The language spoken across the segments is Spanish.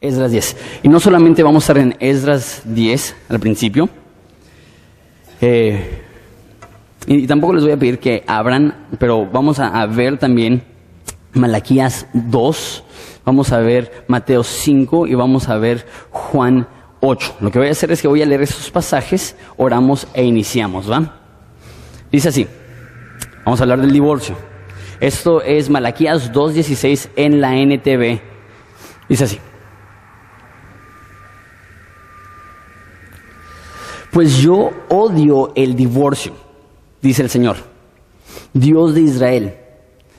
Esdras 10. Y no solamente vamos a estar en Esdras 10 al principio, eh, y tampoco les voy a pedir que abran, pero vamos a, ver también Malaquías 2, vamos a ver Mateo 5 y vamos a ver Juan 8. Lo que voy a hacer es que voy a leer esos pasajes, oramos e iniciamos, ¿va? Dice así, vamos a hablar del divorcio. Esto es Malaquías 2.16 en la NTV. Dice así. Pues yo odio el divorcio, dice el Señor, Dios de Israel.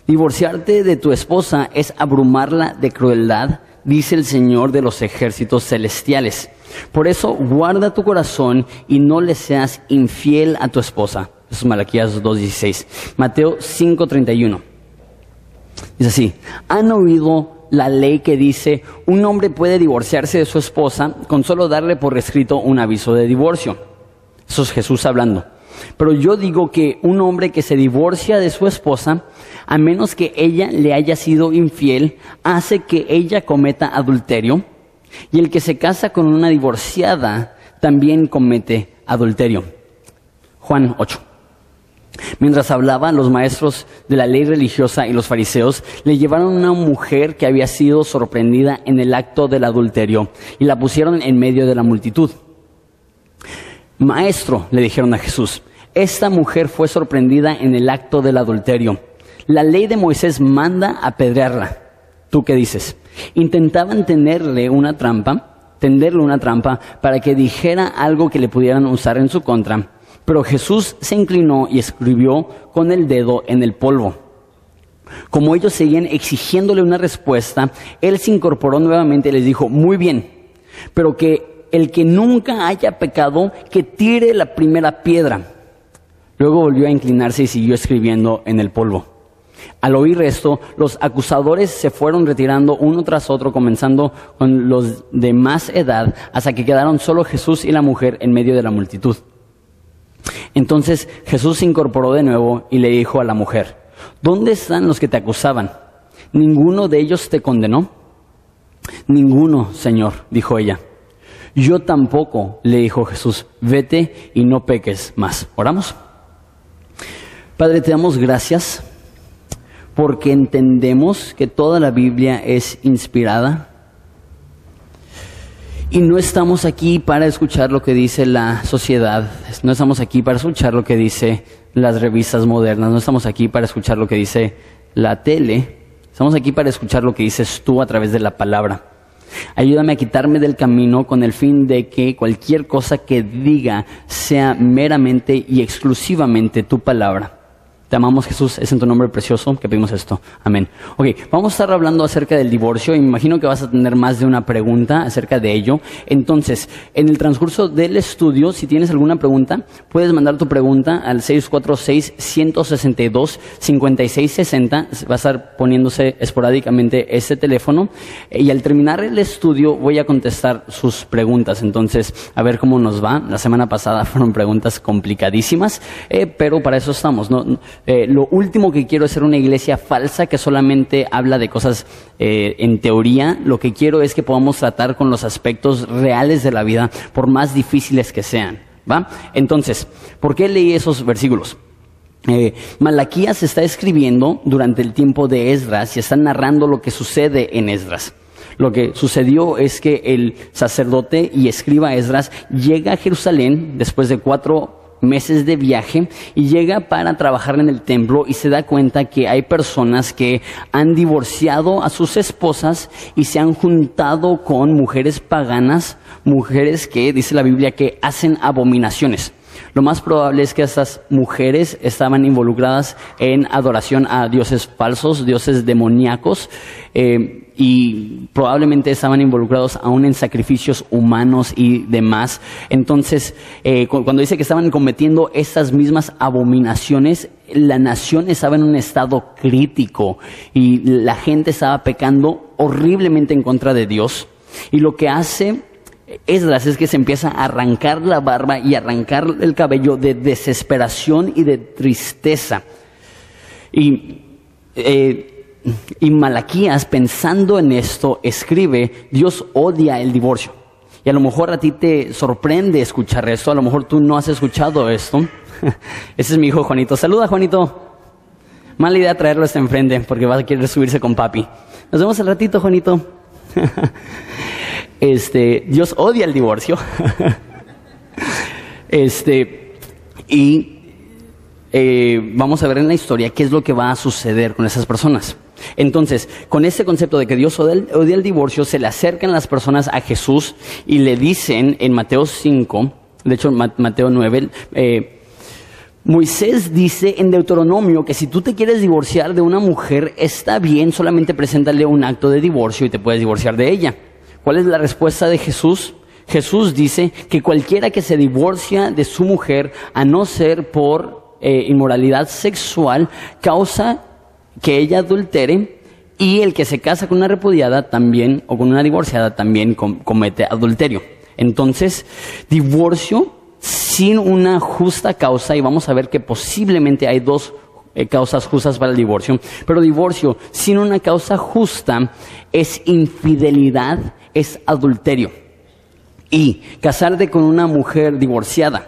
Divorciarte de tu esposa es abrumarla de crueldad, dice el Señor de los ejércitos celestiales. Por eso guarda tu corazón y no le seas infiel a tu esposa. Eso es Malaquías 2.16. Mateo 5.31. Dice así, han oído la ley que dice, un hombre puede divorciarse de su esposa con solo darle por escrito un aviso de divorcio. Eso es Jesús hablando. Pero yo digo que un hombre que se divorcia de su esposa, a menos que ella le haya sido infiel, hace que ella cometa adulterio. Y el que se casa con una divorciada también comete adulterio. Juan 8. Mientras hablaba, los maestros de la ley religiosa y los fariseos le llevaron una mujer que había sido sorprendida en el acto del adulterio y la pusieron en medio de la multitud. Maestro, le dijeron a Jesús, esta mujer fue sorprendida en el acto del adulterio. La ley de Moisés manda apedrearla. ¿Tú qué dices? Intentaban tenerle una trampa, tenderle una trampa para que dijera algo que le pudieran usar en su contra pero Jesús se inclinó y escribió con el dedo en el polvo. Como ellos seguían exigiéndole una respuesta, él se incorporó nuevamente y les dijo, muy bien, pero que el que nunca haya pecado, que tire la primera piedra. Luego volvió a inclinarse y siguió escribiendo en el polvo. Al oír esto, los acusadores se fueron retirando uno tras otro, comenzando con los de más edad, hasta que quedaron solo Jesús y la mujer en medio de la multitud. Entonces Jesús se incorporó de nuevo y le dijo a la mujer, ¿dónde están los que te acusaban? ¿Ninguno de ellos te condenó? Ninguno, Señor, dijo ella. Yo tampoco, le dijo Jesús, vete y no peques más. ¿Oramos? Padre, te damos gracias porque entendemos que toda la Biblia es inspirada y no estamos aquí para escuchar lo que dice la sociedad, no estamos aquí para escuchar lo que dice las revistas modernas, no estamos aquí para escuchar lo que dice la tele, estamos aquí para escuchar lo que dices tú a través de la palabra. Ayúdame a quitarme del camino con el fin de que cualquier cosa que diga sea meramente y exclusivamente tu palabra. Te amamos Jesús, es en tu nombre precioso que pedimos esto. Amén. Ok, vamos a estar hablando acerca del divorcio. Imagino que vas a tener más de una pregunta acerca de ello. Entonces, en el transcurso del estudio, si tienes alguna pregunta, puedes mandar tu pregunta al 646-162-5660. Va a estar poniéndose esporádicamente ese teléfono. Y al terminar el estudio voy a contestar sus preguntas. Entonces, a ver cómo nos va. La semana pasada fueron preguntas complicadísimas, eh, pero para eso estamos. ¿no? Eh, lo último que quiero es ser una iglesia falsa que solamente habla de cosas eh, en teoría. Lo que quiero es que podamos tratar con los aspectos reales de la vida, por más difíciles que sean. ¿Va? Entonces, ¿por qué leí esos versículos? Eh, Malaquías está escribiendo durante el tiempo de Esdras y está narrando lo que sucede en Esdras. Lo que sucedió es que el sacerdote y escriba Esdras llega a Jerusalén después de cuatro meses de viaje y llega para trabajar en el templo y se da cuenta que hay personas que han divorciado a sus esposas y se han juntado con mujeres paganas, mujeres que, dice la Biblia, que hacen abominaciones. Lo más probable es que estas mujeres estaban involucradas en adoración a dioses falsos, dioses demoníacos, eh, y probablemente estaban involucrados aún en sacrificios humanos y demás. Entonces, eh, cuando dice que estaban cometiendo estas mismas abominaciones, la nación estaba en un estado crítico y la gente estaba pecando horriblemente en contra de Dios. Y lo que hace Esdras es que se empieza a arrancar la barba y arrancar el cabello de desesperación y de tristeza. Y eh, y Malaquías, pensando en esto, escribe, Dios odia el divorcio. Y a lo mejor a ti te sorprende escuchar esto, a lo mejor tú no has escuchado esto. Ese es mi hijo Juanito. Saluda, Juanito. Mala idea traerlo hasta enfrente porque va a querer subirse con papi. Nos vemos al ratito, Juanito. Este, Dios odia el divorcio. Este, y eh, vamos a ver en la historia qué es lo que va a suceder con esas personas. Entonces, con ese concepto de que Dios odia el, divorcio, se le acercan las personas a Jesús y le dicen en Mateo 5, de hecho Mateo 9, eh, Moisés dice en Deuteronomio que si tú te quieres divorciar de una mujer, está bien, solamente preséntale un acto de divorcio y te puedes divorciar de ella. ¿Cuál es la respuesta de Jesús? Jesús dice que cualquiera que se divorcia de su mujer, a no ser por eh, inmoralidad sexual, causa que ella adultere y el que se casa con una repudiada también o con una divorciada también comete adulterio. Entonces, divorcio sin una justa causa, y vamos a ver que posiblemente hay dos eh, causas justas para el divorcio, pero divorcio sin una causa justa es infidelidad, es adulterio. Y casarte con una mujer divorciada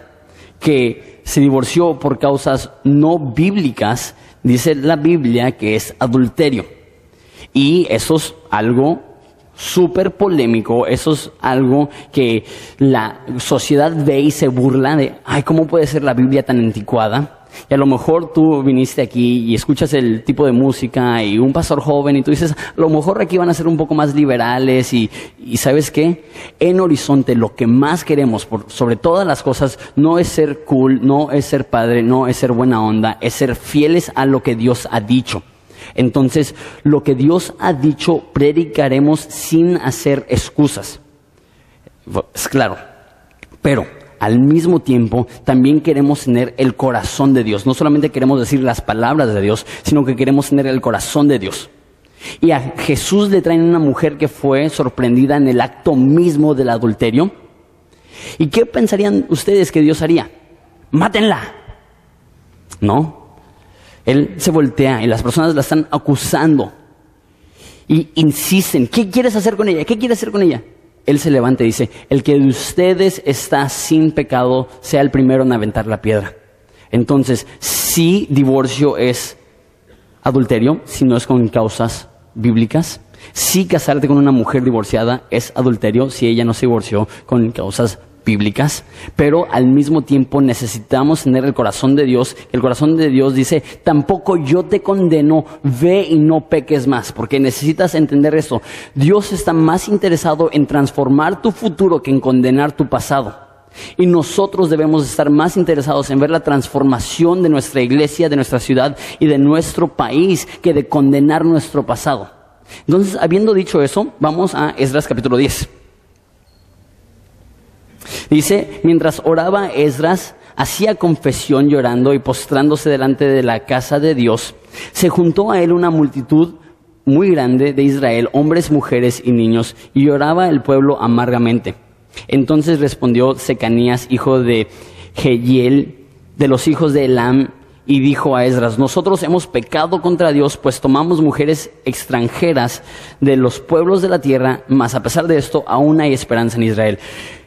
que se divorció por causas no bíblicas dice la Biblia que es adulterio. Y eso es algo súper polémico, eso es algo que la sociedad ve y se burla de, ay, ¿cómo puede ser la Biblia tan anticuada? Y a lo mejor tú viniste aquí y escuchas el tipo de música y un pastor joven y tú dices, a lo mejor aquí van a ser un poco más liberales y, y sabes qué, en Horizonte lo que más queremos por, sobre todas las cosas no es ser cool, no es ser padre, no es ser buena onda, es ser fieles a lo que Dios ha dicho. Entonces, lo que Dios ha dicho, predicaremos sin hacer excusas. Es claro. Pero al mismo tiempo también queremos tener el corazón de Dios. No solamente queremos decir las palabras de Dios, sino que queremos tener el corazón de Dios. Y a Jesús le traen una mujer que fue sorprendida en el acto mismo del adulterio. ¿Y qué pensarían ustedes que Dios haría? Mátenla. No. Él se voltea y las personas la están acusando. Y insisten, ¿qué quieres hacer con ella? ¿Qué quieres hacer con ella? Él se levanta y dice, el que de ustedes está sin pecado, sea el primero en aventar la piedra. Entonces, si divorcio es adulterio, si no es con causas bíblicas. Si casarte con una mujer divorciada es adulterio, si ella no se divorció con causas bíblicas, pero al mismo tiempo necesitamos tener el corazón de Dios. El corazón de Dios dice, tampoco yo te condeno, ve y no peques más, porque necesitas entender esto. Dios está más interesado en transformar tu futuro que en condenar tu pasado. Y nosotros debemos estar más interesados en ver la transformación de nuestra iglesia, de nuestra ciudad y de nuestro país que de condenar nuestro pasado. Entonces, habiendo dicho eso, vamos a Esdras capítulo 10. Dice, mientras oraba Esdras, hacía confesión llorando y postrándose delante de la casa de Dios, se juntó a él una multitud muy grande de Israel, hombres, mujeres y niños, y lloraba el pueblo amargamente. Entonces respondió Secanías, hijo de Jehiel, de los hijos de Elam, y dijo a Esdras, nosotros hemos pecado contra Dios, pues tomamos mujeres extranjeras de los pueblos de la tierra, mas a pesar de esto aún hay esperanza en Israel.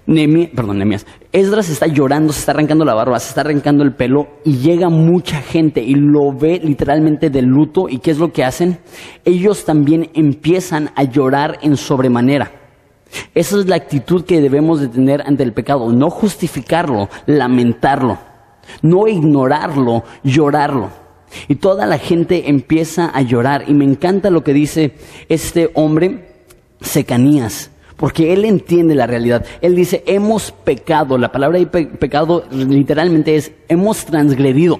Perdón, Nehemías. Esdras está llorando, se está arrancando la barba, se está arrancando el pelo y llega mucha gente y lo ve literalmente de luto. ¿Y qué es lo que hacen? Ellos también empiezan a llorar en sobremanera. Esa es la actitud que debemos de tener ante el pecado, no justificarlo, lamentarlo, no ignorarlo, llorarlo. Y toda la gente empieza a llorar. Y me encanta lo que dice este hombre, Secanías, porque él entiende la realidad. Él dice, hemos pecado. La palabra de pecado literalmente es, hemos transgredido.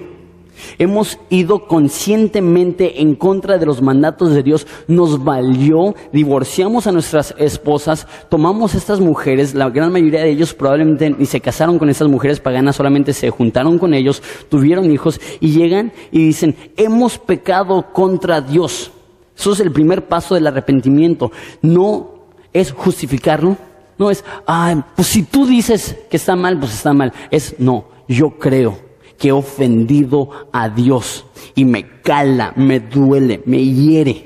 Hemos ido conscientemente en contra de los mandatos de Dios, nos valió, divorciamos a nuestras esposas, tomamos estas mujeres, la gran mayoría de ellos probablemente ni se casaron con estas mujeres paganas, solamente se juntaron con ellos, tuvieron hijos y llegan y dicen, hemos pecado contra Dios. Eso es el primer paso del arrepentimiento. No es justificarlo, no es, ah, pues si tú dices que está mal, pues está mal. Es, no, yo creo que he ofendido a Dios y me cala, me duele, me hiere.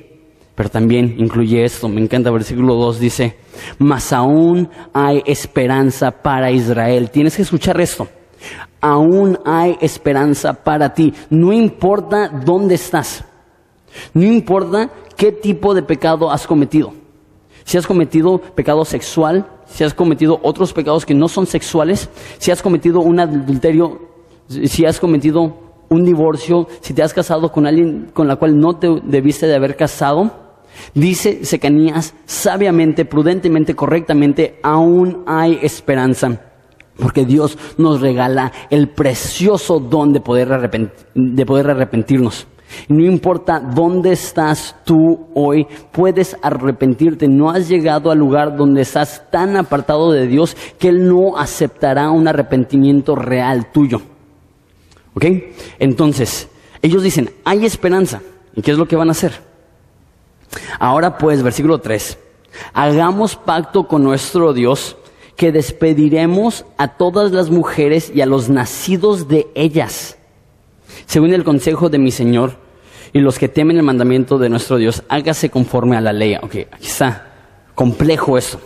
pero también incluye esto. Me encanta, versículo 2 dice, mas aún hay esperanza para Israel. Tienes que escuchar esto. Aún hay esperanza para ti. No importa dónde estás. No importa qué tipo de pecado has cometido. Si has cometido pecado sexual, si has cometido otros pecados que no son sexuales, si has cometido un adulterio, si has cometido un divorcio, si te has casado con alguien con la cual no te debiste de haber casado, dice Secanías sabiamente, prudentemente, correctamente, aún hay esperanza. Porque Dios nos regala el precioso don de poder, de poder arrepentirnos. No importa dónde estás tú hoy, puedes arrepentirte. No has llegado al lugar donde estás tan apartado de Dios que Él no aceptará un arrepentimiento real tuyo. ¿Ok? Entonces, ellos dicen, hay esperanza. ¿Y qué es lo que van a hacer? Ahora pues, versículo 3, hagamos pacto con nuestro Dios que despediremos a todas las mujeres y a los nacidos de ellas. Según el consejo de mi Señor y los que temen el mandamiento de nuestro Dios, hágase conforme a la ley. Ok, aquí está. Complejo eso.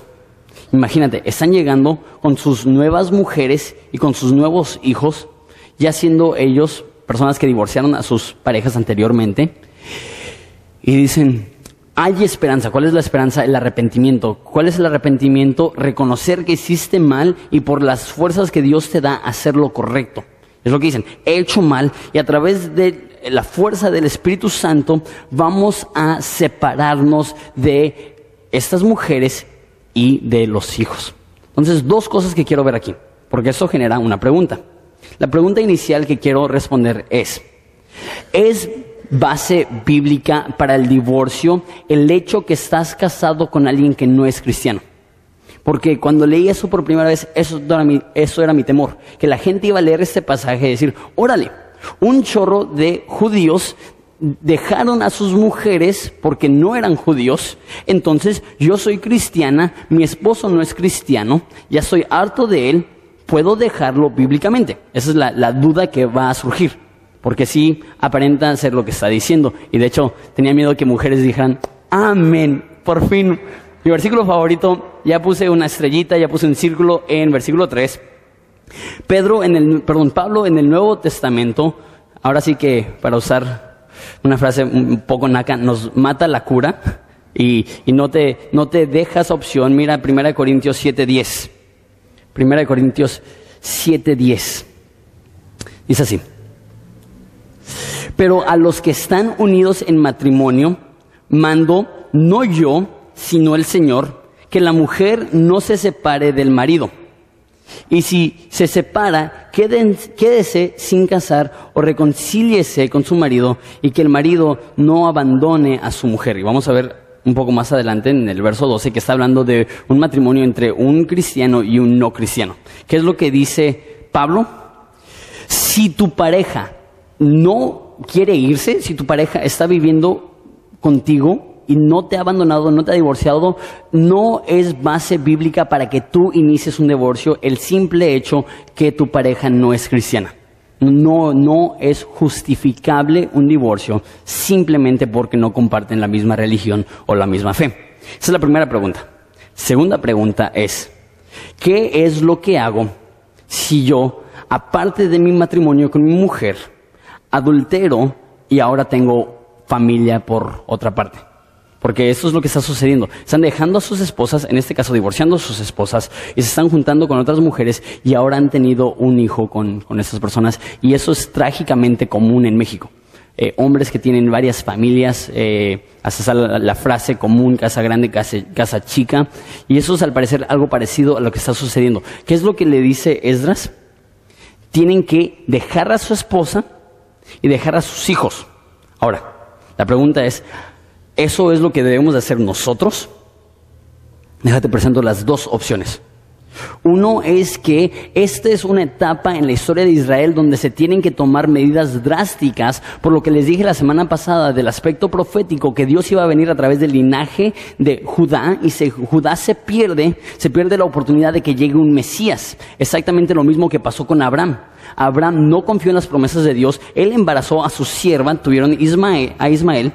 Imagínate, están llegando con sus nuevas mujeres y con sus nuevos hijos ya siendo ellos personas que divorciaron a sus parejas anteriormente, y dicen, hay esperanza. ¿Cuál es la esperanza? El arrepentimiento. ¿Cuál es el arrepentimiento? Reconocer que hiciste mal y por las fuerzas que Dios te da hacer lo correcto. Es lo que dicen, he hecho mal y a través de la fuerza del Espíritu Santo vamos a separarnos de estas mujeres y de los hijos. Entonces, dos cosas que quiero ver aquí, porque eso genera una pregunta. La pregunta inicial que quiero responder es, ¿es base bíblica para el divorcio el hecho que estás casado con alguien que no es cristiano? Porque cuando leí eso por primera vez, eso era, mi, eso era mi temor, que la gente iba a leer este pasaje y decir, órale, un chorro de judíos dejaron a sus mujeres porque no eran judíos, entonces yo soy cristiana, mi esposo no es cristiano, ya estoy harto de él, puedo dejarlo bíblicamente. Esa es la, duda que va a surgir, porque sí aparenta ser lo que está diciendo. Y de hecho, tenía miedo que mujeres dijeran, amén, por fin. Mi versículo favorito, ya puse una estrellita, ya puse un círculo en versículo 3. Pedro en el, perdón, Pablo en el Nuevo Testamento, ahora sí que para usar una frase un poco naca, nos mata la cura y, no, te, no te dejas opción. Mira 1 Corintios 7:10. Primera de Corintios 7:10. Dice así. Pero a los que están unidos en matrimonio, mando, no yo, sino el Señor, que la mujer no se separe del marido. Y si se separa, quédese sin casar o reconcíliese con su marido y que el marido no abandone a su mujer. Y vamos a ver un poco más adelante en el verso 12 que está hablando de un matrimonio entre un cristiano y un no cristiano. ¿Qué es lo que dice Pablo? Si tu pareja no quiere irse, si tu pareja está viviendo contigo y no te ha abandonado, no te ha divorciado, no es base bíblica para que tú inicies un divorcio el simple hecho que tu pareja no es cristiana. No, no es justificable un divorcio simplemente porque no comparten la misma religión o la misma fe. Esa es la primera pregunta. Segunda pregunta es, ¿qué es lo que hago si yo, aparte de mi matrimonio con mi mujer, adultero y ahora tengo familia por otra parte? Porque eso es lo que está sucediendo. Están dejando a sus esposas, en este caso divorciando a sus esposas, y se están juntando con otras mujeres y ahora han tenido un hijo con, con estas personas. Y eso es trágicamente común en México. Eh, hombres que tienen varias familias, eh, hasta la, la, frase común, casa grande, casa chica. Y eso es al parecer algo parecido a lo que está sucediendo. ¿Qué es lo que le dice Esdras? Tienen que dejar a su esposa y dejar a sus hijos. Ahora, la pregunta es, ¿Eso es lo que debemos de hacer nosotros? Déjate presento las dos opciones. Uno es que esta es una etapa en la historia de Israel donde se tienen que tomar medidas drásticas, por lo que les dije la semana pasada del aspecto profético que Dios iba a venir a través del linaje de Judá y si Judá se pierde, se pierde la oportunidad de que llegue un Mesías. Exactamente lo mismo que pasó con Abraham. Abraham no confió en las promesas de Dios, él embarazó a su sierva, tuvieron a Ismael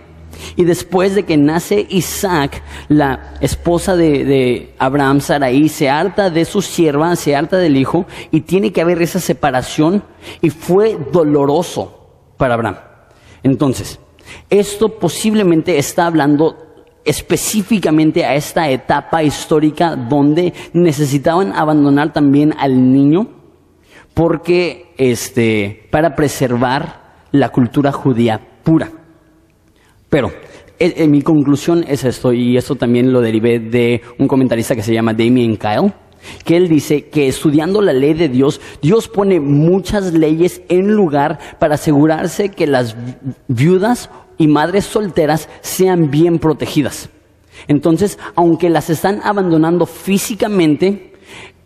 Y después de que nace Isaac, la esposa de, Abraham, Saraí, se harta de su sierva, se harta del hijo, y tiene que haber esa separación, y fue doloroso para Abraham. Entonces, esto posiblemente está hablando específicamente a esta etapa histórica donde necesitaban abandonar también al niño porque este para preservar la cultura judía pura. Pero eh, eh, mi conclusión es esto, y esto también lo derivé de un comentarista que se llama Damien Kyle, que él dice que estudiando la ley de Dios, Dios pone muchas leyes en lugar para asegurarse que las viudas y madres solteras sean bien protegidas. Entonces, aunque las están abandonando físicamente,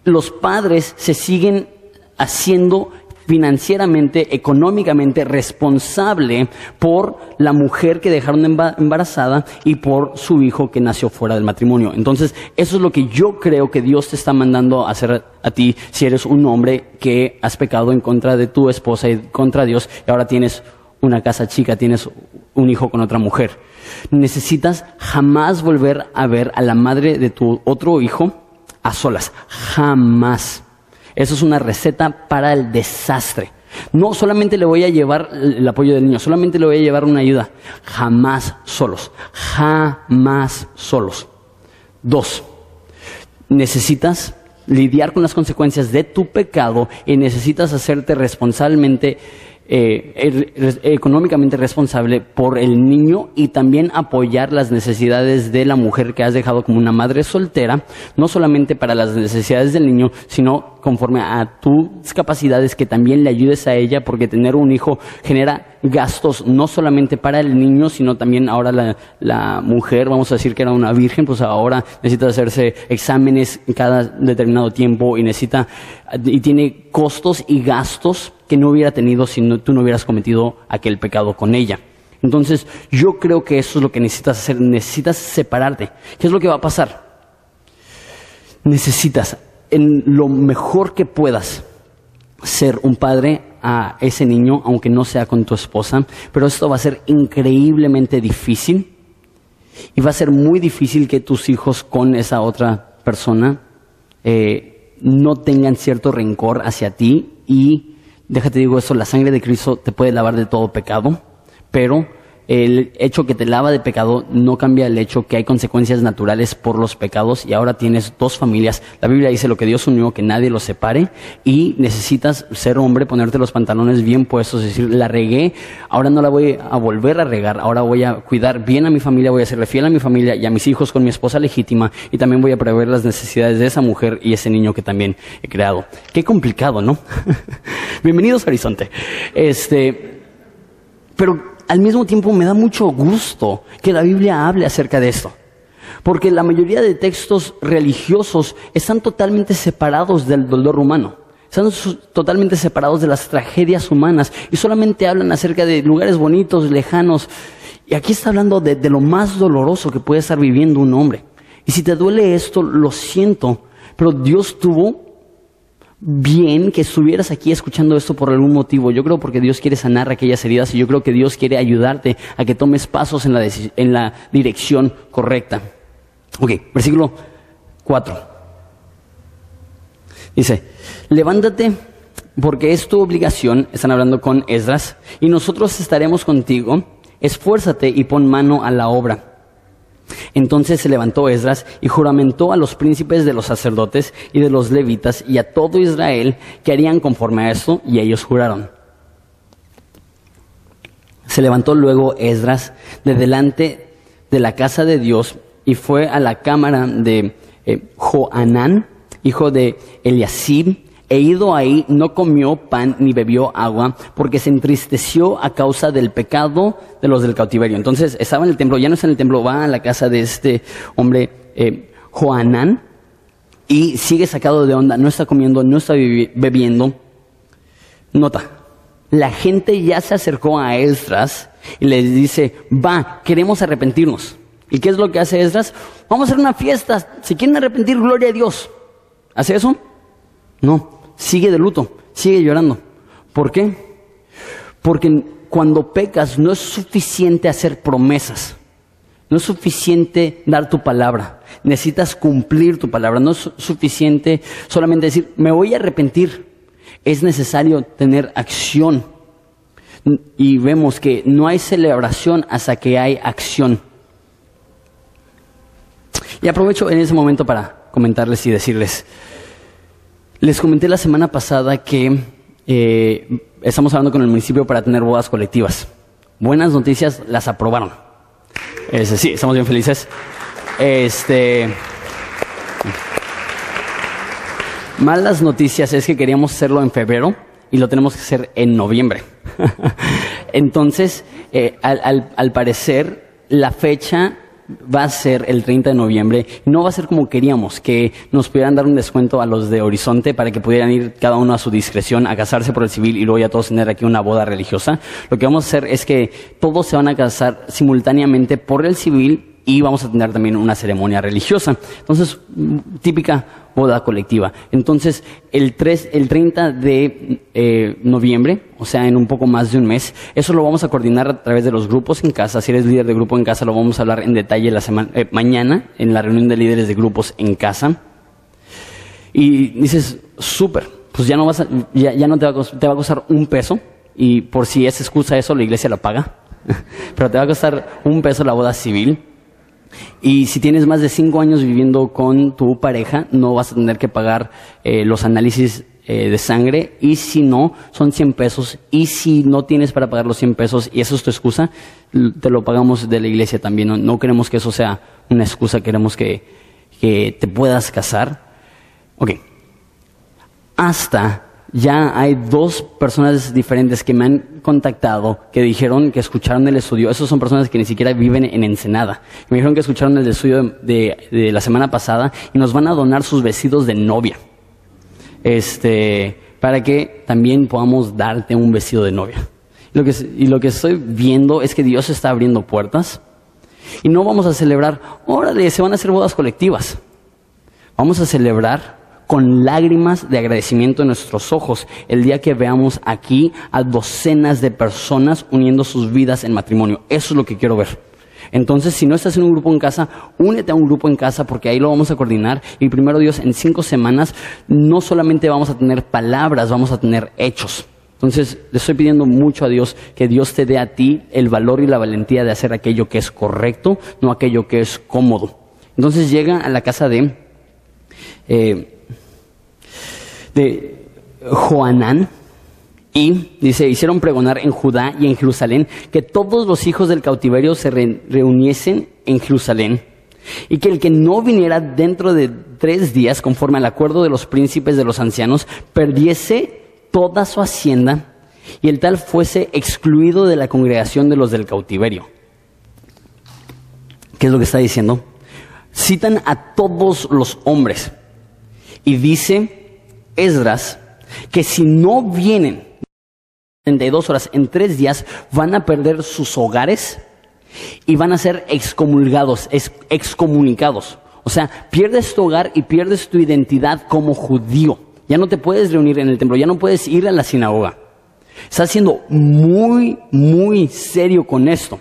los padres se siguen haciendo financieramente, económicamente responsable por la mujer que dejaron embarazada y por su hijo que nació fuera del matrimonio. Entonces, eso es lo que yo creo que Dios te está mandando a hacer a ti si eres un hombre que has pecado en contra de tu esposa y contra Dios y ahora tienes una casa chica, tienes un hijo con otra mujer. Necesitas jamás volver a ver a la madre de tu otro hijo a solas. Jamás. Eso es una receta para el desastre. No solamente le voy a llevar el apoyo del niño, solamente le voy a llevar una ayuda. Jamás solos. Jamás solos. Dos, necesitas lidiar con las consecuencias de tu pecado y necesitas hacerte responsablemente eh, económicamente responsable por el niño y también apoyar las necesidades de la mujer que has dejado como una madre soltera, no solamente para las necesidades del niño, sino conforme a tus capacidades que también le ayudes a ella, porque tener un hijo genera gastos no solamente para el niño, sino también ahora la, la mujer, vamos a decir que era una virgen, pues ahora necesita hacerse exámenes cada determinado tiempo y necesita y tiene costos y gastos que no hubiera tenido si tú no hubieras cometido aquel pecado con ella. Entonces, yo creo que eso es lo que necesitas hacer, necesitas separarte. ¿Qué es lo que va a pasar? Necesitas, en lo mejor que puedas, ser un padre a ese niño, aunque no sea con tu esposa, pero esto va a ser increíblemente difícil y va a ser muy difícil que tus hijos con esa otra persona eh, no tengan cierto rencor hacia ti y déjate digo eso, la sangre de Cristo te puede lavar de todo pecado, pero el hecho que te lava de pecado no cambia el hecho que hay consecuencias naturales por los pecados y ahora tienes dos familias. La Biblia dice lo que Dios unió, que nadie los separe y necesitas ser hombre, ponerte los pantalones bien puestos, es decir, la regué, ahora no la voy a volver a regar, ahora voy a cuidar bien a mi familia, voy a ser fiel a mi familia y a mis hijos con mi esposa legítima y también voy a prever las necesidades de esa mujer y ese niño que también he creado. Qué complicado, ¿no? Bienvenidos a Horizonte. Este, pero al mismo tiempo me da mucho gusto que la Biblia hable acerca de esto. Porque la mayoría de textos religiosos están totalmente separados del dolor humano. Están totalmente separados de las tragedias humanas y solamente hablan acerca de lugares bonitos, lejanos. Y aquí está hablando de, lo más doloroso que puede estar viviendo un hombre. Y si te duele esto, lo siento, pero Dios tuvo bien que estuvieras aquí escuchando esto por algún motivo. Yo creo porque Dios quiere sanar aquellas heridas y yo creo que Dios quiere ayudarte a que tomes pasos en la, en la dirección correcta. Ok, versículo 4. Dice, levántate porque es tu obligación, están hablando con Esdras, y nosotros estaremos contigo, esfuérzate y pon mano a la obra entonces se levantó Esdras y juramentó a los príncipes de los sacerdotes y de los levitas y a todo Israel que harían conforme a esto, y ellos juraron. Se levantó luego Esdras de delante de la casa de Dios y fue a la cámara de eh, Joanán, hijo de Eliasib, e ido ahí no comió pan ni bebió agua porque se entristeció a causa del pecado de los del cautiverio. Entonces estaba en el templo, ya no está en el templo, va a la casa de este hombre eh, Joanán y sigue sacado de onda, no está comiendo, no está bebiendo. Nota, la gente ya se acercó a Esdras y les dice, va, queremos arrepentirnos. ¿Y qué es lo que hace Esdras? Vamos a hacer una fiesta, si quieren arrepentir, gloria a Dios. ¿Hace eso? No, sigue de luto, sigue llorando. ¿Por qué? Porque cuando pecas no es suficiente hacer promesas. No es suficiente dar tu palabra. Necesitas cumplir tu palabra. No es suficiente solamente decir, me voy a arrepentir. Es necesario tener acción. Y vemos que no hay celebración hasta que hay acción. Y aprovecho en ese momento para comentarles y decirles, les comenté la semana pasada que eh, estamos hablando con el municipio para tener bodas colectivas. Buenas noticias, las aprobaron. sí, estamos bien felices. Este. Malas noticias es que queríamos hacerlo en febrero y lo tenemos que hacer en noviembre. Entonces, eh, al parecer, la fecha va a ser el 30 de noviembre. No va a ser como queríamos, que nos pudieran dar un descuento a los de Horizonte para que pudieran ir cada uno a su discreción a casarse por el civil y luego ya todos tener aquí una boda religiosa. Lo que vamos a hacer es que todos se van a casar simultáneamente por el civil y vamos a tener también una ceremonia religiosa. Entonces, típica boda colectiva. Entonces, el, 3, el 30 de eh, noviembre, o sea, en un poco más de un mes, eso lo vamos a coordinar a través de los grupos en casa. Si eres líder de grupo en casa, lo vamos a hablar en detalle la semana, eh, mañana en la reunión de líderes de grupos en casa. Y dices, súper, pues ya no, vas ya, ya no te va, a, te va a costar un peso, y por si es excusa eso, la iglesia la paga. Pero te va a costar un peso la boda civil y si tienes más de cinco años viviendo con tu pareja, no vas a tener que pagar eh, los análisis eh, de sangre. Y si no, son 100 pesos. Y si no tienes para pagar los 100 pesos y eso es tu excusa, te lo pagamos de la iglesia también. No, queremos que eso sea una excusa, queremos que, que te puedas casar. Ok. Hasta ya hay dos personas diferentes que me han contactado que dijeron que escucharon el estudio. Esas son personas que ni siquiera viven en Ensenada. Me dijeron que escucharon el estudio de, la semana pasada y nos van a donar sus vestidos de novia. Este, para que también podamos darte un vestido de novia. Lo que, y lo que estoy viendo es que Dios está abriendo puertas y no vamos a celebrar, órale, se van a hacer bodas colectivas. Vamos a celebrar con lágrimas de agradecimiento en nuestros ojos el día que veamos aquí a docenas de personas uniendo sus vidas en matrimonio. Eso es lo que quiero ver. Entonces, si no estás en un grupo en casa, únete a un grupo en casa porque ahí lo vamos a coordinar. Y primero Dios, en cinco semanas no solamente vamos a tener palabras, vamos a tener hechos. Entonces, le estoy pidiendo mucho a Dios que Dios te dé a ti el valor y la valentía de hacer aquello que es correcto, no aquello que es cómodo. Entonces llega a la casa de eh, de Joanán. Y dice, hicieron pregonar en Judá y en Jerusalén que todos los hijos del cautiverio se reuniesen en Jerusalén y que el que no viniera dentro de tres días, conforme al acuerdo de los príncipes de los ancianos, perdiese toda su hacienda y el tal fuese excluido de la congregación de los del cautiverio. ¿Qué es lo que está diciendo? Citan a todos los hombres y dice Esdras que si no vienen 32 horas en tres días, van a perder sus hogares y van a ser excomulgados, excomunicados. O sea, pierdes tu hogar y pierdes tu identidad como judío. Ya no te puedes reunir en el templo, ya no puedes ir a la sinagoga. Estás siendo muy, muy serio con esto.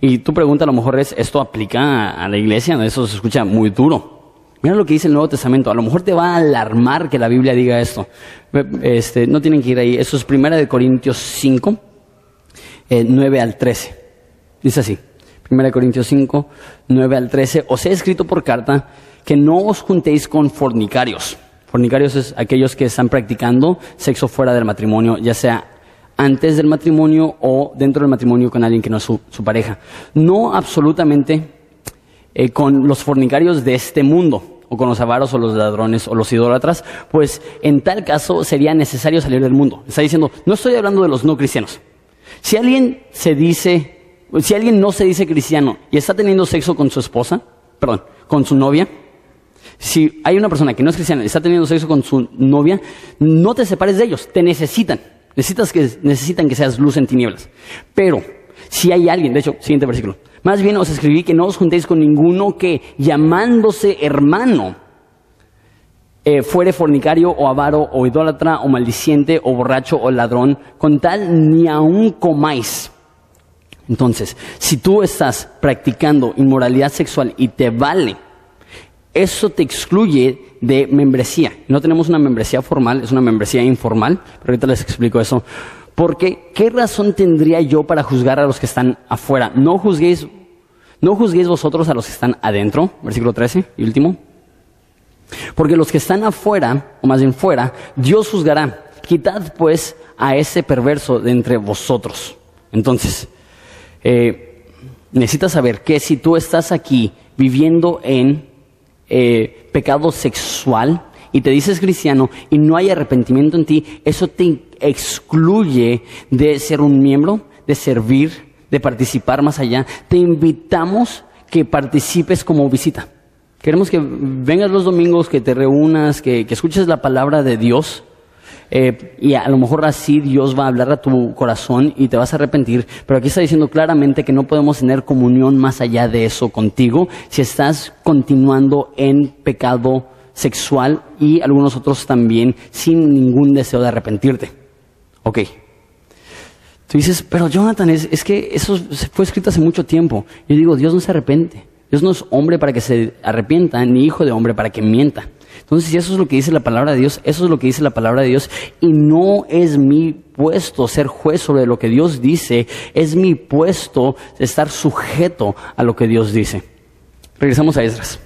Y tu pregunta a lo mejor es, ¿esto aplica a la iglesia? Eso se escucha muy duro. Mira lo que dice el Nuevo Testamento. A lo mejor te va a alarmar que la Biblia diga esto. Este, no tienen que ir ahí. Eso es Primera de Corintios 5, 9 eh, al 13. Dice así. Primera de Corintios 5, 9 al 13. Os he escrito por carta que no os juntéis con fornicarios. Fornicarios es aquellos que están practicando sexo fuera del matrimonio, ya sea antes del matrimonio o dentro del matrimonio con alguien que no es su, pareja. No absolutamente eh, con los fornicarios de este mundo o con los avaros o los ladrones o los idólatras, pues en tal caso sería necesario salir del mundo. Está diciendo, no estoy hablando de los no cristianos. Si alguien se dice, si alguien no se dice cristiano y está teniendo sexo con su esposa, perdón, con su novia, si hay una persona que no es cristiana y está teniendo sexo con su novia, no te separes de ellos, te necesitan. Necesitas que, necesitan que seas luz en tinieblas. Pero, si hay alguien, de hecho, siguiente versículo. Más bien os escribí que no os juntéis con ninguno que llamándose hermano eh, fuere fornicario o avaro o idólatra o maldiciente o borracho o ladrón, con tal ni aun comáis. Entonces, si tú estás practicando inmoralidad sexual y te vale, eso te excluye de membresía. No tenemos una membresía formal, es una membresía informal, pero ahorita les explico eso. Porque, ¿qué razón tendría yo para juzgar a los que están afuera? No juzguéis, no juzguéis vosotros a los que están adentro, versículo 13 y último. Porque los que están afuera, o más bien fuera, Dios juzgará. Quitad pues a ese perverso de entre vosotros. Entonces, eh, necesitas saber que si tú estás aquí viviendo en eh, pecado sexual y te dices cristiano y no hay arrepentimiento en ti, eso te excluye de ser un miembro, de servir, de participar más allá. Te invitamos que participes como visita. Queremos que vengas los domingos, que te reúnas, que, escuches la palabra de Dios eh, y a lo mejor así Dios va a hablar a tu corazón y te vas a arrepentir, pero aquí está diciendo claramente que no podemos tener comunión más allá de eso contigo si estás continuando en pecado sexual y algunos otros también sin ningún deseo de arrepentirte. Ok. Tú dices, pero Jonathan, es, es que eso fue escrito hace mucho tiempo. Yo digo, Dios no se arrepiente. Dios no es hombre para que se arrepienta, ni hijo de hombre para que mienta. Entonces, si eso es lo que dice la palabra de Dios, eso es lo que dice la palabra de Dios, y no es mi puesto ser juez sobre lo que Dios dice, es mi puesto estar sujeto a lo que Dios dice. Regresamos a Esdras.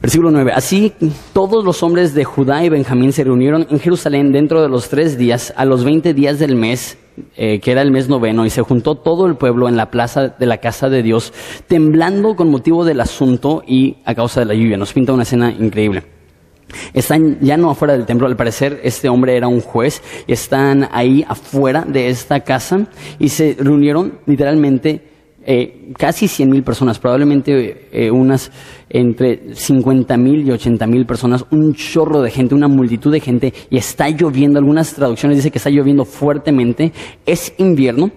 Versículo 9. Así todos los hombres de Judá y Benjamín se reunieron en Jerusalén dentro de los tres días, a los veinte días del mes, eh, que era el mes noveno, y se juntó todo el pueblo en la plaza de la casa de Dios, temblando con motivo del asunto y a causa de la lluvia. Nos pinta una escena increíble. Están ya no afuera del templo, al parecer este hombre era un juez, están ahí afuera de esta casa y se reunieron literalmente eh, casi 100 mil personas, probablemente eh, unas entre 50 mil y 80 mil personas, un chorro de gente, una multitud de gente, y está lloviendo, algunas traducciones dicen que está lloviendo fuertemente, es invierno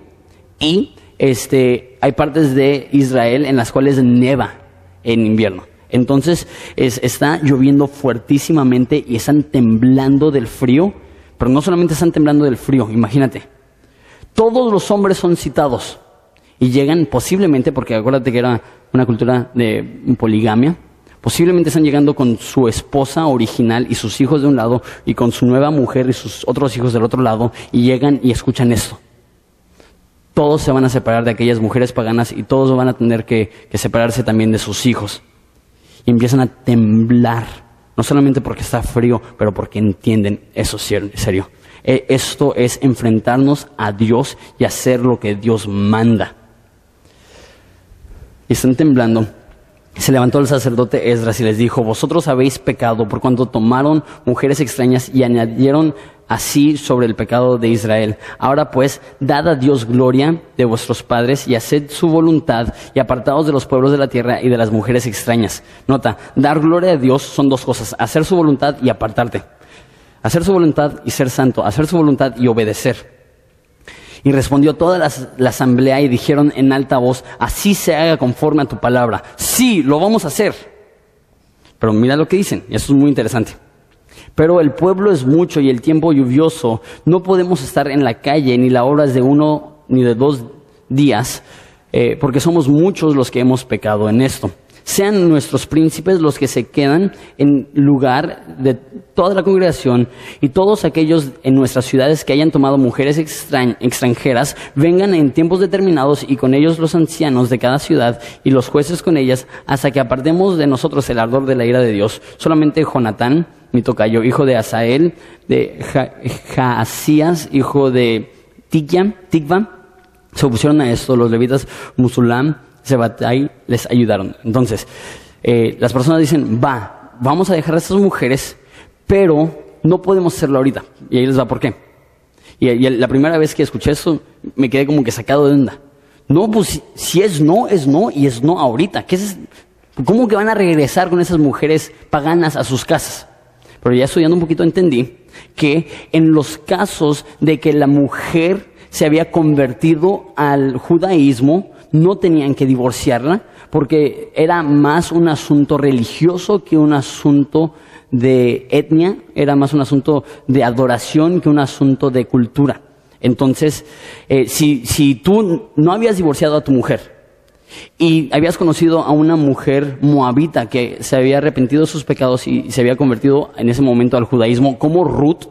y este, hay partes de Israel en las cuales neva en invierno. Entonces está lloviendo fuertísimamente y están temblando del frío, pero no solamente están temblando del frío, imagínate, todos los hombres son citados y llegan posiblemente, porque acuérdate que era una cultura de poligamia, posiblemente están llegando con su esposa original y sus hijos de un lado y con su nueva mujer y sus otros hijos del otro lado y llegan y escuchan esto. Todos se van a separar de aquellas mujeres paganas y todos van a tener que, separarse también de sus hijos. Y empiezan a temblar, no solamente porque está frío, pero porque entienden eso serio. E, esto es enfrentarnos a Dios y hacer lo que Dios manda y están temblando. Se levantó el sacerdote Esdras y les dijo, vosotros habéis pecado por cuanto tomaron mujeres extrañas y añadieron así sobre el pecado de Israel. Ahora pues, dad a Dios gloria de vuestros padres y haced su voluntad y apartaos de los pueblos de la tierra y de las mujeres extrañas. Nota, dar gloria a Dios son dos cosas, hacer su voluntad y apartarte. Hacer su voluntad y ser santo, hacer su voluntad y obedecer. Y respondió toda la, asamblea y dijeron en alta voz, así se haga conforme a tu palabra. Sí, lo vamos a hacer. Pero mira lo que dicen, y es muy interesante. Pero el pueblo es mucho y el tiempo lluvioso, no podemos estar en la calle ni la hora es de uno ni de dos días, eh, porque somos muchos los que hemos pecado en esto sean nuestros príncipes los que se quedan en lugar de toda la congregación y todos aquellos en nuestras ciudades que hayan tomado mujeres extranjeras vengan en tiempos determinados y con ellos los ancianos de cada ciudad y los jueces con ellas hasta que apartemos de nosotros el ardor de la ira de Dios. Solamente Jonatán, mi tocayo, hijo de Asael, de Jaasías, hijo de Tikva, se opusieron a esto, los levitas musulmán ahí les ayudaron. Entonces, eh, las personas dicen, va, vamos a dejar a estas mujeres, pero no podemos hacerlo ahorita. Y ahí les va, ¿por qué? Y, la primera vez que escuché eso, me quedé como que sacado de onda. No, pues si es no, es no y es no ahorita. ¿Qué es, ¿Cómo que van a regresar con esas mujeres paganas a sus casas? Pero ya estudiando un poquito entendí que en los casos de que la mujer se había convertido al judaísmo, no tenían que divorciarla porque era más un asunto religioso que un asunto de etnia, era más un asunto de adoración que un asunto de cultura. Entonces, eh, si, si tú no habías divorciado a tu mujer y habías conocido a una mujer moabita que se había arrepentido de sus pecados y se había convertido en ese momento al judaísmo como Ruth,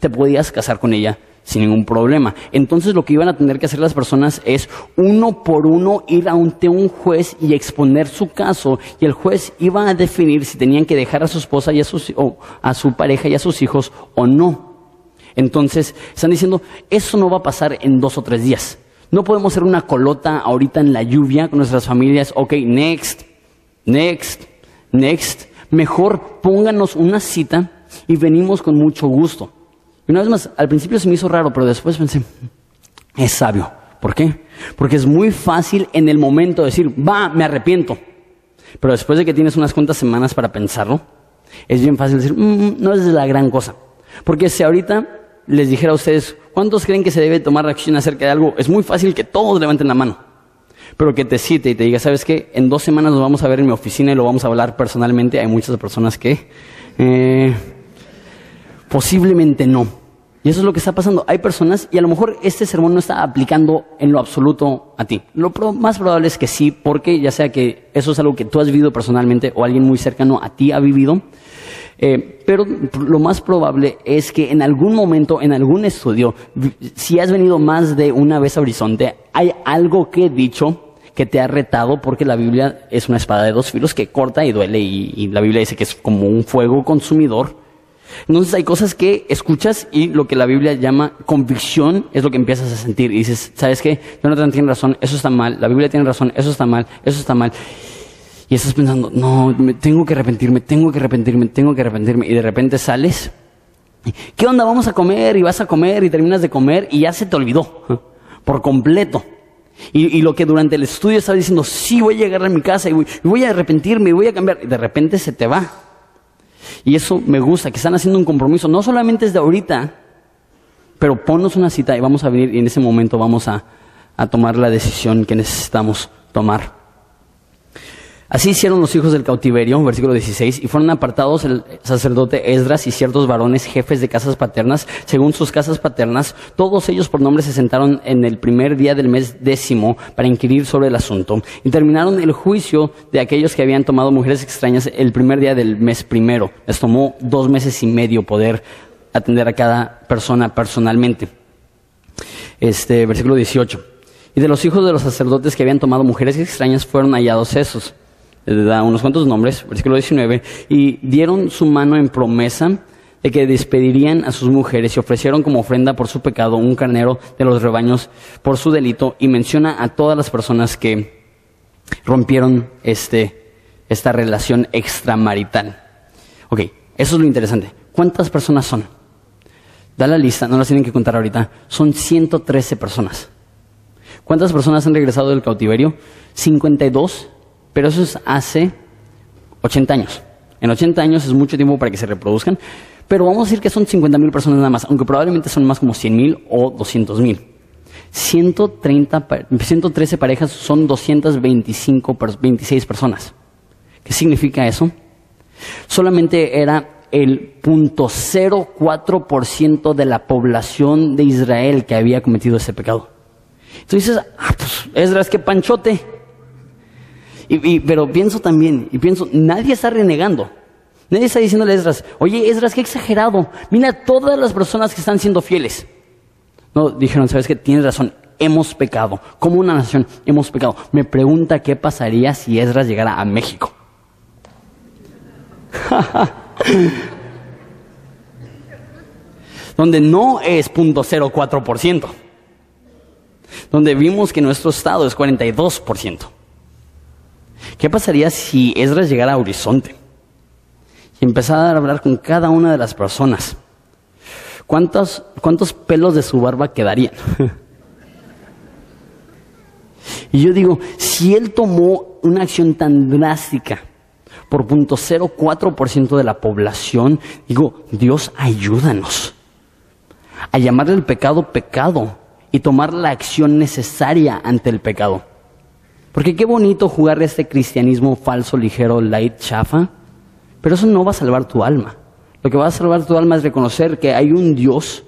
te podías casar con ella sin ningún problema. Entonces lo que iban a tener que hacer las personas es uno por uno ir ante un juez y exponer su caso y el juez iba a definir si tenían que dejar a su esposa y a, sus, o a su pareja y a sus hijos o no. Entonces están diciendo, eso no va a pasar en dos o tres días. No podemos hacer una colota ahorita en la lluvia con nuestras familias. Ok, next, next, next. Mejor pónganos una cita y venimos con mucho gusto. Y una vez más, al principio se me hizo raro, pero después pensé, es sabio. ¿Por qué? Porque es muy fácil en el momento decir, va, me arrepiento. Pero después de que tienes unas cuantas semanas para pensarlo, es bien fácil decir, mm, mm, no es la gran cosa. Porque si ahorita les dijera a ustedes, ¿cuántos creen que se debe tomar acción acerca de algo? Es muy fácil que todos levanten la mano. Pero que te cite y te diga, ¿sabes qué? En dos semanas nos vamos a ver en mi oficina y lo vamos a hablar personalmente. Hay muchas personas que eh, posiblemente no. Y eso es lo que está pasando. Hay personas, y a lo mejor este sermón no está aplicando en lo absoluto a ti. Lo más probable es que sí, porque ya sea que eso es algo que tú has vivido personalmente o alguien muy cercano a ti ha vivido, eh, pero lo más probable es que en algún momento, en algún estudio, si has venido más de una vez a Horizonte, hay algo que he dicho que te ha retado porque la Biblia es una espada de dos filos que corta y duele y, la Biblia dice que es como un fuego consumidor. Entonces hay cosas que escuchas y lo que la Biblia llama convicción es lo que empiezas a sentir y dices, ¿sabes qué? Jonathan tiene razón, eso está mal, la Biblia tiene razón, eso está mal, eso está mal. Y estás pensando, no, me tengo que arrepentirme, tengo que arrepentirme, tengo que arrepentirme. Y de repente sales, ¿qué onda? Vamos a comer y vas a comer y terminas de comer y ya se te olvidó por completo. Y, lo que durante el estudio estaba diciendo, sí, voy a llegar a mi casa y voy, a arrepentirme y voy a cambiar. Y de repente se te va. Y eso me gusta, que están haciendo un compromiso. No solamente es de ahorita, pero ponnos una cita y vamos a venir y en ese momento vamos a tomar la decisión que necesitamos tomar. Así hicieron los hijos del cautiverio, versículo 16, y fueron apartados el sacerdote Esdras y ciertos varones jefes de casas paternas, según sus casas paternas. Todos ellos por nombre se sentaron en el primer día del mes décimo para inquirir sobre el asunto, y terminaron el juicio de aquellos que habían tomado mujeres extrañas el primer día del mes primero. Les tomó dos meses y medio poder atender a cada persona personalmente. Este, versículo 18. Y de los hijos de los sacerdotes que habían tomado mujeres extrañas fueron hallados esos da unos cuantos nombres, versículo 19, y dieron su mano en promesa de que despedirían a sus mujeres y ofrecieron como ofrenda por su pecado un carnero de los rebaños por su delito y menciona a todas las personas que rompieron este, esta relación extramarital. Ok, eso es lo interesante. ¿Cuántas personas son? Da la lista, no las tienen que contar ahorita. Son 113 personas. ¿Cuántas personas han regresado del cautiverio? 52 pero eso es hace 80 años. En 80 años es mucho tiempo para que se reproduzcan, pero vamos a decir que son 50 mil personas nada más, aunque probablemente son más como 100 mil o 200 mil. 113 parejas son 225, 26 personas. ¿Qué significa eso? Solamente era el 0.04% de la población de Israel que había cometido ese pecado. Entonces dices, ah, pues Esdras, que panchote. Y, pero pienso también, y pienso, nadie está renegando. Nadie está diciéndole a Esdras, oye Esdras, qué exagerado. Mira todas las personas que están siendo fieles. No, dijeron, sabes que tienes razón, hemos pecado. Como una nación, hemos pecado. Me pregunta qué pasaría si Esdras llegara a México. Donde no es 0.04%. Donde vimos que nuestro estado es 42%. ¿Qué pasaría si Esdras llegara a Horizonte y empezara a hablar con cada una de las personas? ¿Cuántos, cuántos pelos de su barba quedarían? y yo digo, si él tomó una acción tan drástica por 0.04% de la población, digo, Dios ayúdanos a llamarle el pecado pecado y tomar la acción necesaria ante el pecado. Porque qué bonito jugar este cristianismo falso, ligero, light, chafa, pero eso no va a salvar tu alma. Lo que va a salvar tu alma es reconocer que hay un Dios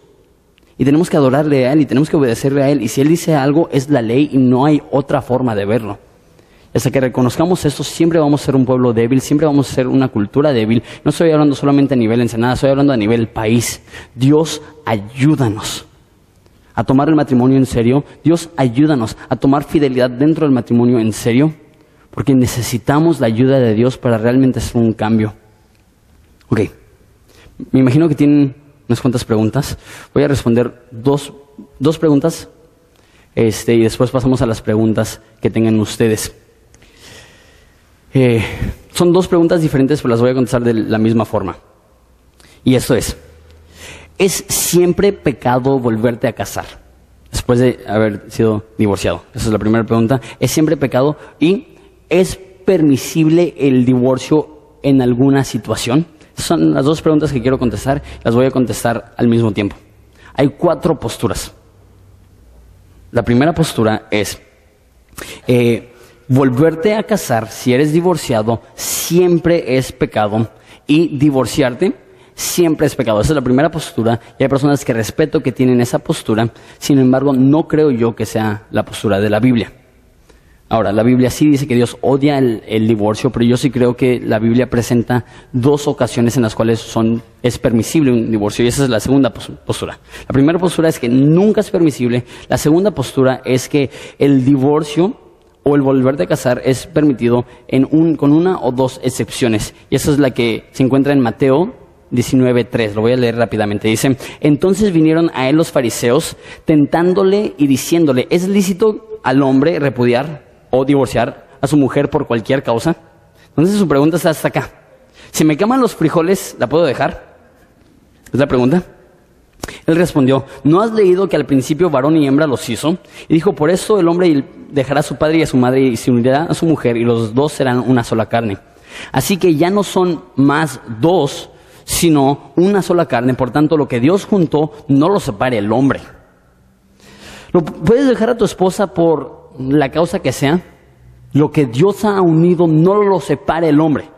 Y tenemos que adorarle a Él y tenemos que obedecerle a Él. Y si Él dice algo, es la ley y no hay otra forma de verlo. Hasta que reconozcamos esto, siempre vamos a ser un pueblo débil, siempre vamos a ser una cultura débil. No estoy hablando solamente a nivel Ensenada, estoy hablando a nivel país. Dios, ayúdanos a tomar el matrimonio en serio. Dios, ayúdanos a tomar fidelidad dentro del matrimonio en serio, porque necesitamos la ayuda de Dios para realmente hacer un cambio. Ok, me imagino que tienen unas cuantas preguntas. Voy a responder dos, dos preguntas este, y después pasamos a las preguntas que tengan ustedes. Eh, son dos preguntas diferentes, pero las voy a contestar de la misma forma. Y esto es, ¿es siempre pecado volverte a casar después de haber sido divorciado? Esa es la primera pregunta. ¿Es siempre pecado? ¿Y es permisible el divorcio en alguna situación? Son las dos preguntas que quiero contestar, las voy a contestar al mismo tiempo. Hay cuatro posturas. La primera postura es, eh, volverte a casar si eres divorciado siempre es pecado y divorciarte siempre es pecado. Esa es la primera postura y hay personas que respeto que tienen esa postura, sin embargo no creo yo que sea la postura de la Biblia. Ahora, la Biblia sí dice que Dios odia el, divorcio, pero yo sí creo que la Biblia presenta dos ocasiones en las cuales son, es permisible un divorcio, y esa es la segunda postura. La primera postura es que nunca es permisible, la segunda postura es que el divorcio o el volverte a casar es permitido en un, con una o dos excepciones, y esa es la que se encuentra en Mateo 19.3, lo voy a leer rápidamente. Dice, entonces vinieron a él los fariseos tentándole y diciéndole, ¿es lícito al hombre repudiar o divorciar a su mujer por cualquier causa? Entonces su pregunta está hasta acá. Si me queman los frijoles, ¿la puedo dejar? ¿Es la pregunta? Él respondió, ¿no has leído que al principio varón y hembra los hizo? Y dijo, por eso el hombre dejará a su padre y a su madre y se unirá a su mujer y los dos serán una sola carne. Así que ya no son más dos, sino una sola carne. Por tanto, lo que Dios juntó, no lo separe el hombre. ¿Lo puedes dejar a tu esposa por la causa que sea, lo que Dios ha unido no lo separe el hombre.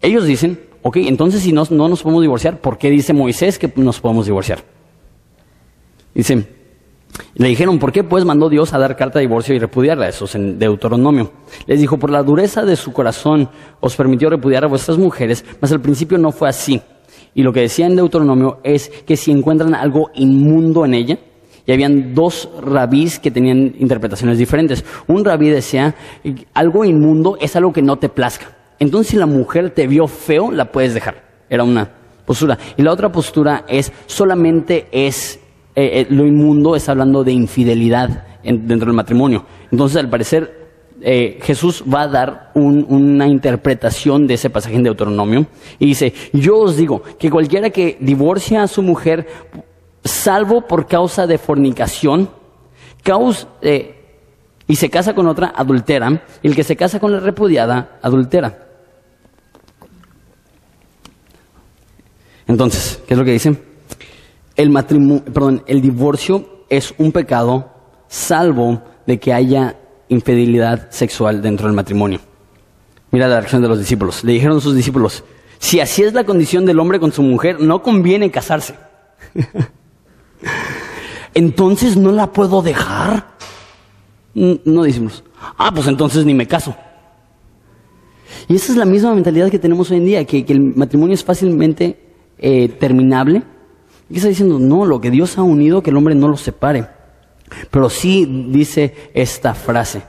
Ellos dicen, ok, entonces si no, no nos podemos divorciar, ¿por qué dice Moisés que nos podemos divorciar? Dicen, le dijeron, ¿por qué pues mandó Dios a dar carta de divorcio y repudiarla? Eso es en Deuteronomio. Les dijo, por la dureza de su corazón os permitió repudiar a vuestras mujeres, mas al principio no fue así. Y lo que decía en Deuteronomio es que si encuentran algo inmundo en ella, y habían dos rabís que tenían interpretaciones diferentes. Un rabí decía, algo inmundo es algo que no te plazca. Entonces si la mujer te vio feo, la puedes dejar. Era una postura. Y la otra postura es, solamente es, eh, eh, lo inmundo es hablando de infidelidad dentro del matrimonio. Entonces al parecer eh, Jesús va a dar una interpretación de ese pasaje en Deuteronomio y dice, yo os digo que cualquiera que divorcia a su mujer salvo por causa de fornicación, eh, y se casa con otra, adultera, y el que se casa con la repudiada, adultera. Entonces, ¿qué es lo que dice? El matrimonio, perdón, el divorcio es un pecado salvo de que haya infidelidad sexual dentro del matrimonio. Mira la reacción de los discípulos. Le dijeron a sus discípulos, si así es la condición del hombre con su mujer, no conviene casarse. entonces no la puedo dejar. No decimos, ah, pues entonces ni me caso. Y esa es la misma mentalidad que tenemos hoy en día, que, el matrimonio es fácilmente eh, terminable. Y está diciendo, no, lo que Dios ha unido, que el hombre no lo separe. Pero sí dice esta frase,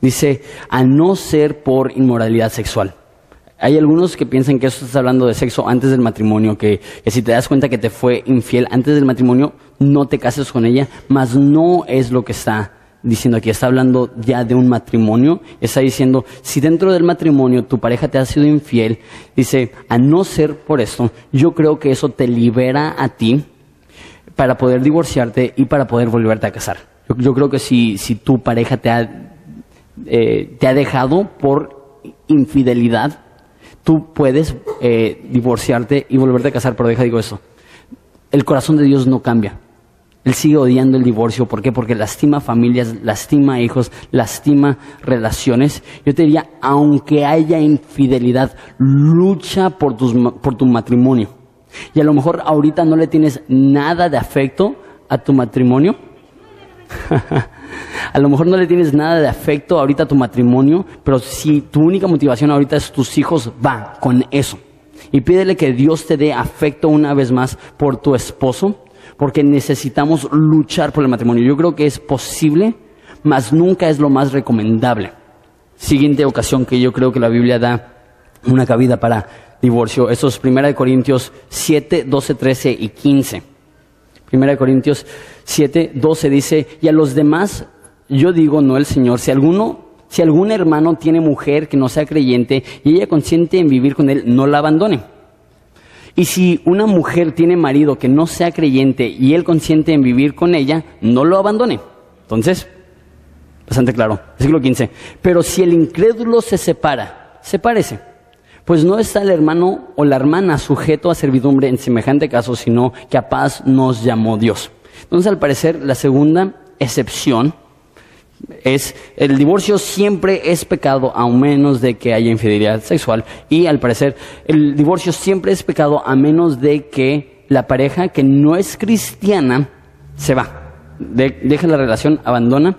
dice, a no ser por inmoralidad sexual. Hay algunos que piensan que eso está hablando de sexo antes del matrimonio, que, si te das cuenta que te fue infiel antes del matrimonio, no te cases con ella, mas no es lo que está diciendo aquí. Está hablando ya de un matrimonio. Está diciendo, si dentro del matrimonio tu pareja te ha sido infiel, dice, a no ser por esto, yo creo que eso te libera a ti para poder divorciarte y para poder volverte a casar. Yo, creo que si, si tu pareja te ha, eh, te ha dejado por infidelidad, tú puedes eh, divorciarte y volverte a casar, pero deja digo eso. El corazón de Dios no cambia. Él sigue odiando el divorcio. ¿Por qué? Porque lastima familias, lastima hijos, lastima relaciones. Yo te diría, aunque haya infidelidad, lucha por, tus, por tu matrimonio. Y a lo mejor ahorita no le tienes nada de afecto a tu matrimonio? a lo mejor no le tienes nada de afecto ahorita a tu matrimonio, pero si tu única motivación ahorita es tus hijos, va con eso. Y pídele que Dios te dé afecto una vez más por tu esposo, porque necesitamos luchar por el matrimonio. Yo creo que es posible, mas nunca es lo más recomendable. Siguiente ocasión que yo creo que la Biblia da una cabida para divorcio. Eso es 1 Corintios 7, 12, 13 y 15. 1 Corintios 7, 12 dice, y a los demás yo digo, no el Señor, si alguno, si algún hermano tiene mujer que no sea creyente y ella consiente en vivir con él, no la abandone. Y si una mujer tiene marido que no sea creyente y él consiente en vivir con ella, no lo abandone. Entonces, bastante claro, siglo 15. Pero si el incrédulo se separa, sepárese pues no está el hermano o la hermana sujeto a servidumbre en semejante caso, sino que a paz nos llamó Dios. Entonces, al parecer, la segunda excepción es el divorcio siempre es pecado a menos de que haya infidelidad sexual y al parecer el divorcio siempre es pecado a menos de que la pareja que no es cristiana se va, deja la relación, abandona.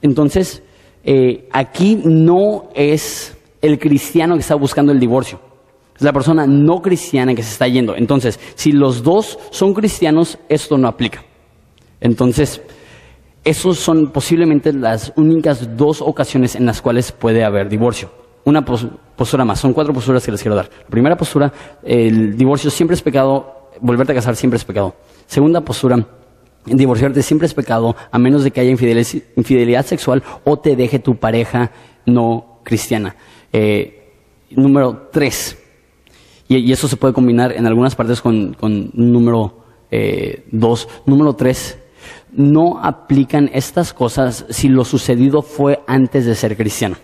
Entonces, eh, aquí no es el cristiano que está buscando el divorcio. Es la persona no cristiana que se está yendo. Entonces, si los dos son cristianos, esto no aplica. Entonces, esos son posiblemente las únicas dos ocasiones en las cuales puede haber divorcio. Una postura más, son cuatro posturas que les quiero dar. La primera postura, el divorcio siempre es pecado, volverte a casar siempre es pecado. Segunda postura, divorciarte siempre es pecado, a menos de que haya infidelidad sexual o te deje tu pareja no cristiana. Eh, número tres, y, eso se puede combinar en algunas partes con, número eh, dos. Número tres, no aplican estas cosas si lo sucedido fue antes de ser cristiano.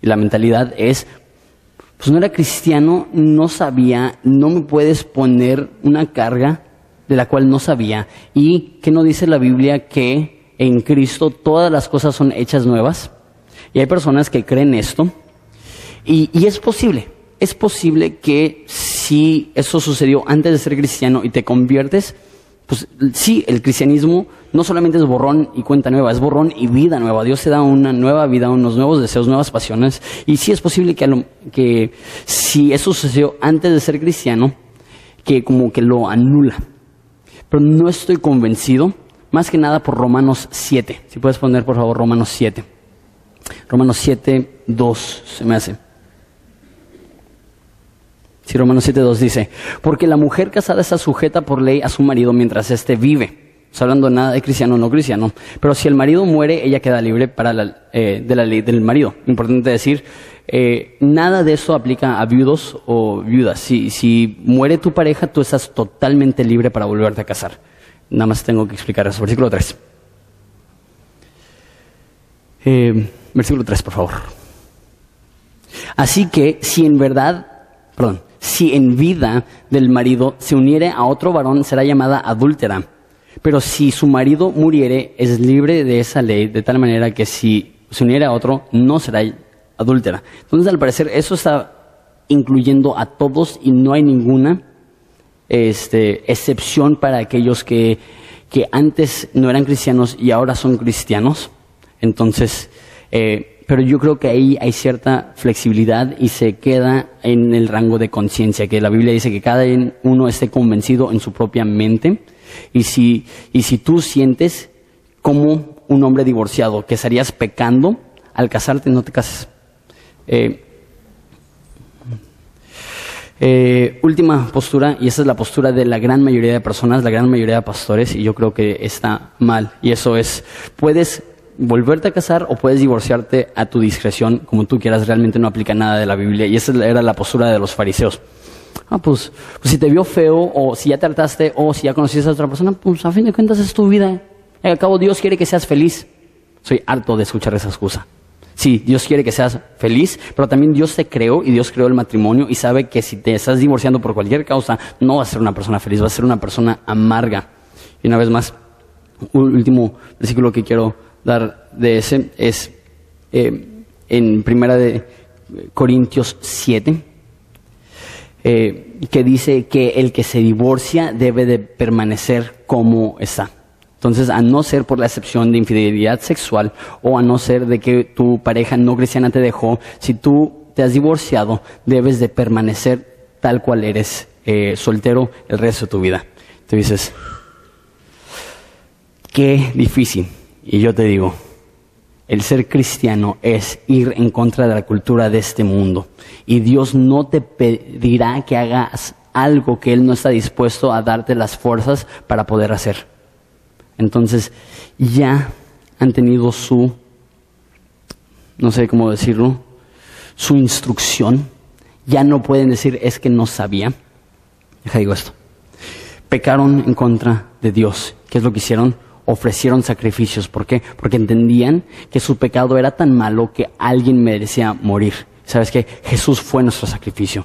Y la mentalidad es, pues no era cristiano, no sabía, no me puedes poner una carga de la cual no sabía. ¿Y que no dice la Biblia que en Cristo todas las cosas son hechas nuevas? Y hay personas que creen esto y, es posible, es posible que si eso sucedió antes de ser cristiano y te conviertes, pues sí, el cristianismo no solamente es borrón y cuenta nueva, es borrón y vida nueva. Dios te da una nueva vida, unos nuevos deseos, nuevas pasiones. Y sí es posible que, que si eso sucedió antes de ser cristiano, que como que lo anula. Pero no estoy convencido, más que nada por Romanos 7. Si puedes poner por favor Romanos 7. Romanos 7, 2 se me hace. Si Romanos 7.2 dice, porque la mujer casada está sujeta por ley a su marido mientras éste vive. Está hablando nada de cristiano o no cristiano. Pero si el marido muere, ella queda libre para eh, de la ley del marido. Importante decir, eh, nada de eso aplica a viudos o viudas. Si, si muere tu pareja, tú estás totalmente libre para volverte a casar. Nada más tengo que explicar eso. Versículo 3. Eh, versículo 3, por favor. Así que si en verdad, perdón, si en vida del marido se uniere a otro varón, será llamada adúltera. Pero si su marido muriere, es libre de esa ley, de tal manera que si se uniere a otro, no será adúltera. Entonces, al parecer, eso está incluyendo a todos y no hay ninguna este, excepción para aquellos que, que antes no eran cristianos y ahora son cristianos. Entonces, eh, pero yo creo que ahí hay cierta flexibilidad y se queda en el rango de conciencia, que la Biblia dice que cada uno esté convencido en su propia mente. Y si, y si tú sientes como un hombre divorciado que estarías pecando al casarte, no te cases. Eh, eh, última postura, y esa es la postura de la gran mayoría de personas, la gran mayoría de pastores, y yo creo que está mal. Y eso es, puedes volverte a casar o puedes divorciarte a tu discreción, como tú quieras, realmente no aplica nada de la Biblia. Y esa era la postura de los fariseos. Ah, pues, pues si te vio feo, o si ya trataste, o si ya conociste a otra persona, pues a fin de cuentas es tu vida. Al cabo Dios quiere que seas feliz. Soy harto de escuchar esa excusa. Sí, Dios quiere que seas feliz, pero también Dios te creó y Dios creó el matrimonio y sabe que si te estás divorciando por cualquier causa, no vas a ser una persona feliz, vas a ser una persona amarga. Y una vez más, último versículo que quiero dar de ese es eh, en Primera de Corintios 7, eh, que dice que el que se divorcia debe de permanecer como está. Entonces, a no ser por la excepción de infidelidad sexual o a no ser de que tu pareja no cristiana te dejó, si tú te has divorciado, debes de permanecer tal cual eres, eh, soltero el resto de tu vida. Tú dices, qué difícil. Y yo te digo, el ser cristiano es ir en contra de la cultura de este mundo. Y Dios no te pedirá que hagas algo que Él no está dispuesto a darte las fuerzas para poder hacer. Entonces, ya han tenido su, no sé cómo decirlo, su instrucción. Ya no pueden decir es que no sabía. Deja digo esto. Pecaron en contra de Dios. ¿Qué es lo que hicieron? Ofrecieron sacrificios. ¿Por qué? Porque entendían que su pecado era tan malo que alguien merecía morir. ¿Sabes qué? Jesús fue nuestro sacrificio.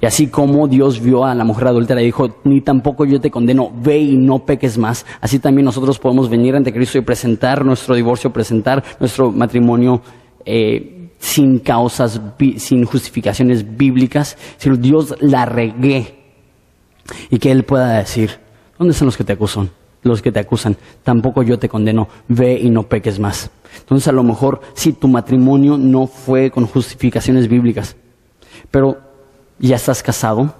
Y así como Dios vio a la mujer adúltera y dijo, ni tampoco yo te condeno, ve y no peques más, así también nosotros podemos venir ante Cristo y presentar nuestro divorcio, presentar nuestro matrimonio eh, sin causas, sin justificaciones bíblicas, si Dios la regué y que Él pueda decir, ¿dónde están los que te acusan? Los que te acusan, tampoco yo te condeno, ve y no peques más. Entonces a lo mejor si tu matrimonio no fue con justificaciones bíblicas, pero ya estás casado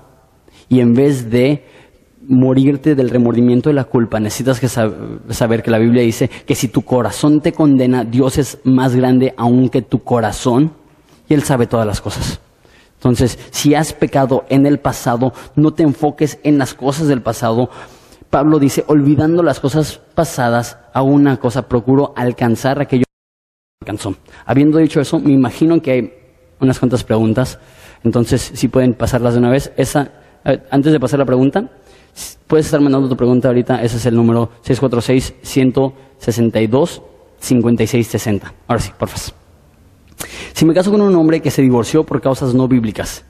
y en vez de morirte del remordimiento de la culpa, necesitas que saber que la Biblia dice que si tu corazón te condena, Dios es más grande aún que tu corazón y Él sabe todas las cosas. Entonces, si has pecado en el pasado, no te enfoques en las cosas del pasado. Pablo dice, olvidando las cosas pasadas, a una cosa, procuro alcanzar aquello que alcanzó. Habiendo dicho eso, me imagino que hay unas cuantas preguntas entonces, si pueden pasarlas de una vez. Esa, antes de pasar la pregunta, puedes estar mandando tu pregunta ahorita. Ese es el número 646-162-5660. Ahora sí, por favor. Si me caso con un hombre que se divorció por causas no bíblicas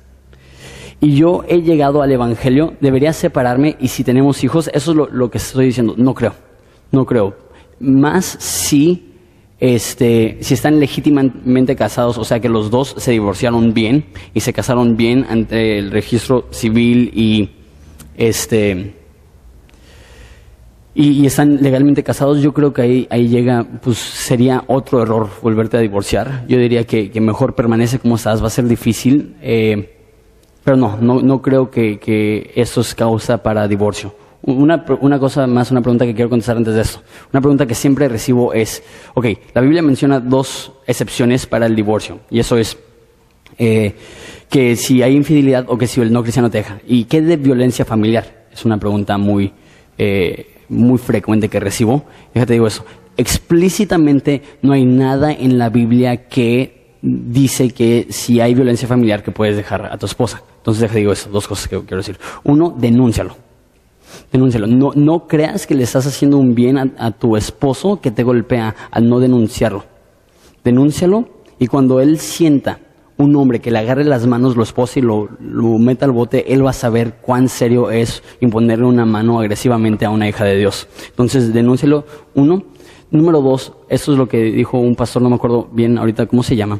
y yo he llegado al Evangelio, ¿debería separarme? Y si tenemos hijos, eso es lo, lo que estoy diciendo. No creo, no creo. Más si este, si están legítimamente casados, o sea que los dos se divorciaron bien y se casaron bien ante el registro civil y este y, están legalmente casados, yo creo que ahí, ahí llega, pues sería otro error volverte a divorciar. Yo diría que, mejor permanece como estás, va a ser difícil, eh, pero no, no, creo que, que eso es causa para divorcio. Una, una, cosa más, una pregunta que quiero contestar antes de esto. Una pregunta que siempre recibo es, ok, la Biblia menciona dos excepciones para el divorcio, y eso es eh, que si hay infidelidad o que si el no cristiano te deja. ¿Y qué de violencia familiar? Es una pregunta muy, eh, muy frecuente que recibo. Déjate digo eso. Explícitamente no hay nada en la Biblia que dice que si hay violencia familiar que puedes dejar a tu esposa. Entonces déjate digo eso, dos cosas que quiero decir. Uno, denúncialo denúncialo. No, no creas que le estás haciendo un bien a, tu esposo que te golpea al no denunciarlo. Denúncialo y cuando él sienta un hombre que le agarre las manos, lo esposa y lo, lo meta al bote, él va a saber cuán serio es imponerle una mano agresivamente a una hija de Dios. Entonces, denúncialo, uno. Número dos, esto es lo que dijo un pastor, no me acuerdo bien ahorita cómo se llama,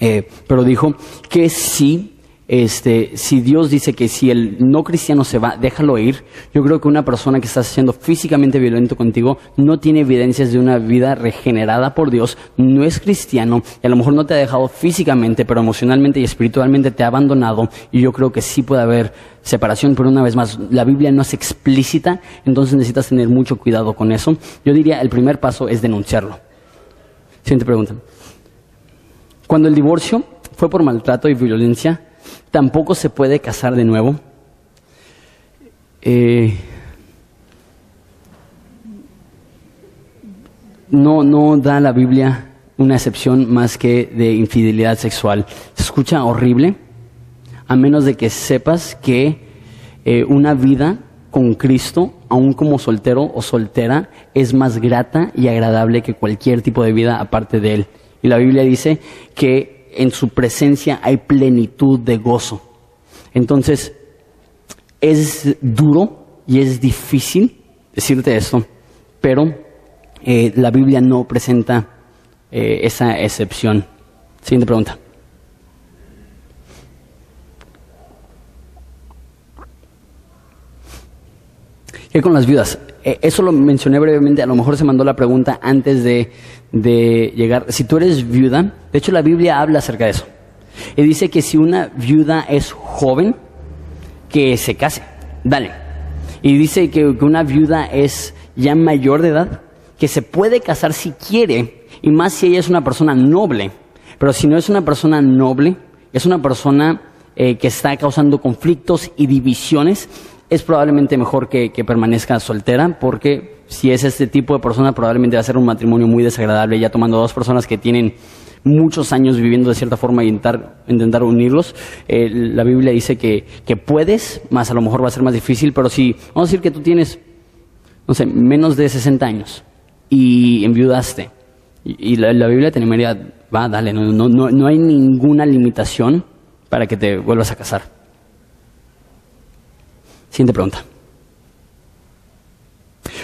eh, pero dijo que sí este, si Dios dice que si el no cristiano se va, déjalo ir, yo creo que una persona que está siendo físicamente violento contigo no tiene evidencias de una vida regenerada por Dios, no es cristiano, y a lo mejor no te ha dejado físicamente, pero emocionalmente y espiritualmente te ha abandonado, y yo creo que sí puede haber separación, pero una vez más, la Biblia no es explícita, entonces necesitas tener mucho cuidado con eso. Yo diría, el primer paso es denunciarlo. Siguiente pregunta. Cuando el divorcio fue por maltrato y violencia, tampoco se puede casar de nuevo. Eh, no, no da la Biblia una excepción más que de infidelidad sexual. Se escucha horrible, a menos de que sepas que eh, una vida con Cristo, aún como soltero o soltera, es más grata y agradable que cualquier tipo de vida aparte de Él. Y la Biblia dice que en su presencia hay plenitud de gozo. Entonces, es duro y es difícil decirte esto, pero eh, la Biblia no presenta eh, esa excepción. Siguiente pregunta. ¿Qué con las viudas? Eh, eso lo mencioné brevemente, a lo mejor se mandó la pregunta antes de, de llegar. Si tú eres viuda, de hecho la Biblia habla acerca de eso. Y dice que si una viuda es joven, que se case. Dale. Y dice que, una viuda es ya mayor de edad, que se puede casar si quiere, y más si ella es una persona noble. Pero si no es una persona noble, es una persona eh, que está causando conflictos y divisiones, es probablemente mejor que, que, permanezca soltera, porque si es este tipo de persona, probablemente va a ser un matrimonio muy desagradable, ya tomando dos personas que tienen muchos años viviendo de cierta forma e intentar, intentar unirlos. Eh, la Biblia dice que, que puedes, más a lo mejor va a ser más difícil, pero si, vamos a decir que tú tienes, no sé, menos de 60 años y enviudaste, y, y la, la, Biblia te animaría, va, dale, no, no, no, no hay ninguna limitación para que te vuelvas a casar. Siguiente pregunta.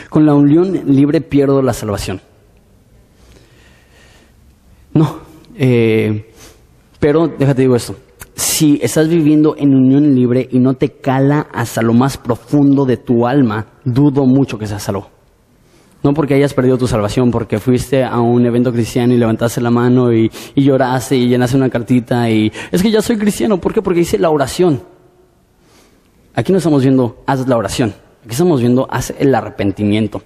Con la unión libre pierdo la salvación. No, eh, pero déjate digo esto. Si estás viviendo en unión libre y no te cala hasta lo más profundo de tu alma, dudo mucho que seas salvo. No porque hayas perdido tu salvación, porque fuiste a un evento cristiano y levantaste la mano y, y, lloraste y llenaste una cartita y es que ya soy cristiano. ¿Por qué? Porque hice la oración. Aquí no estamos viendo haz la oración, aquí estamos viendo haz el arrepentimiento.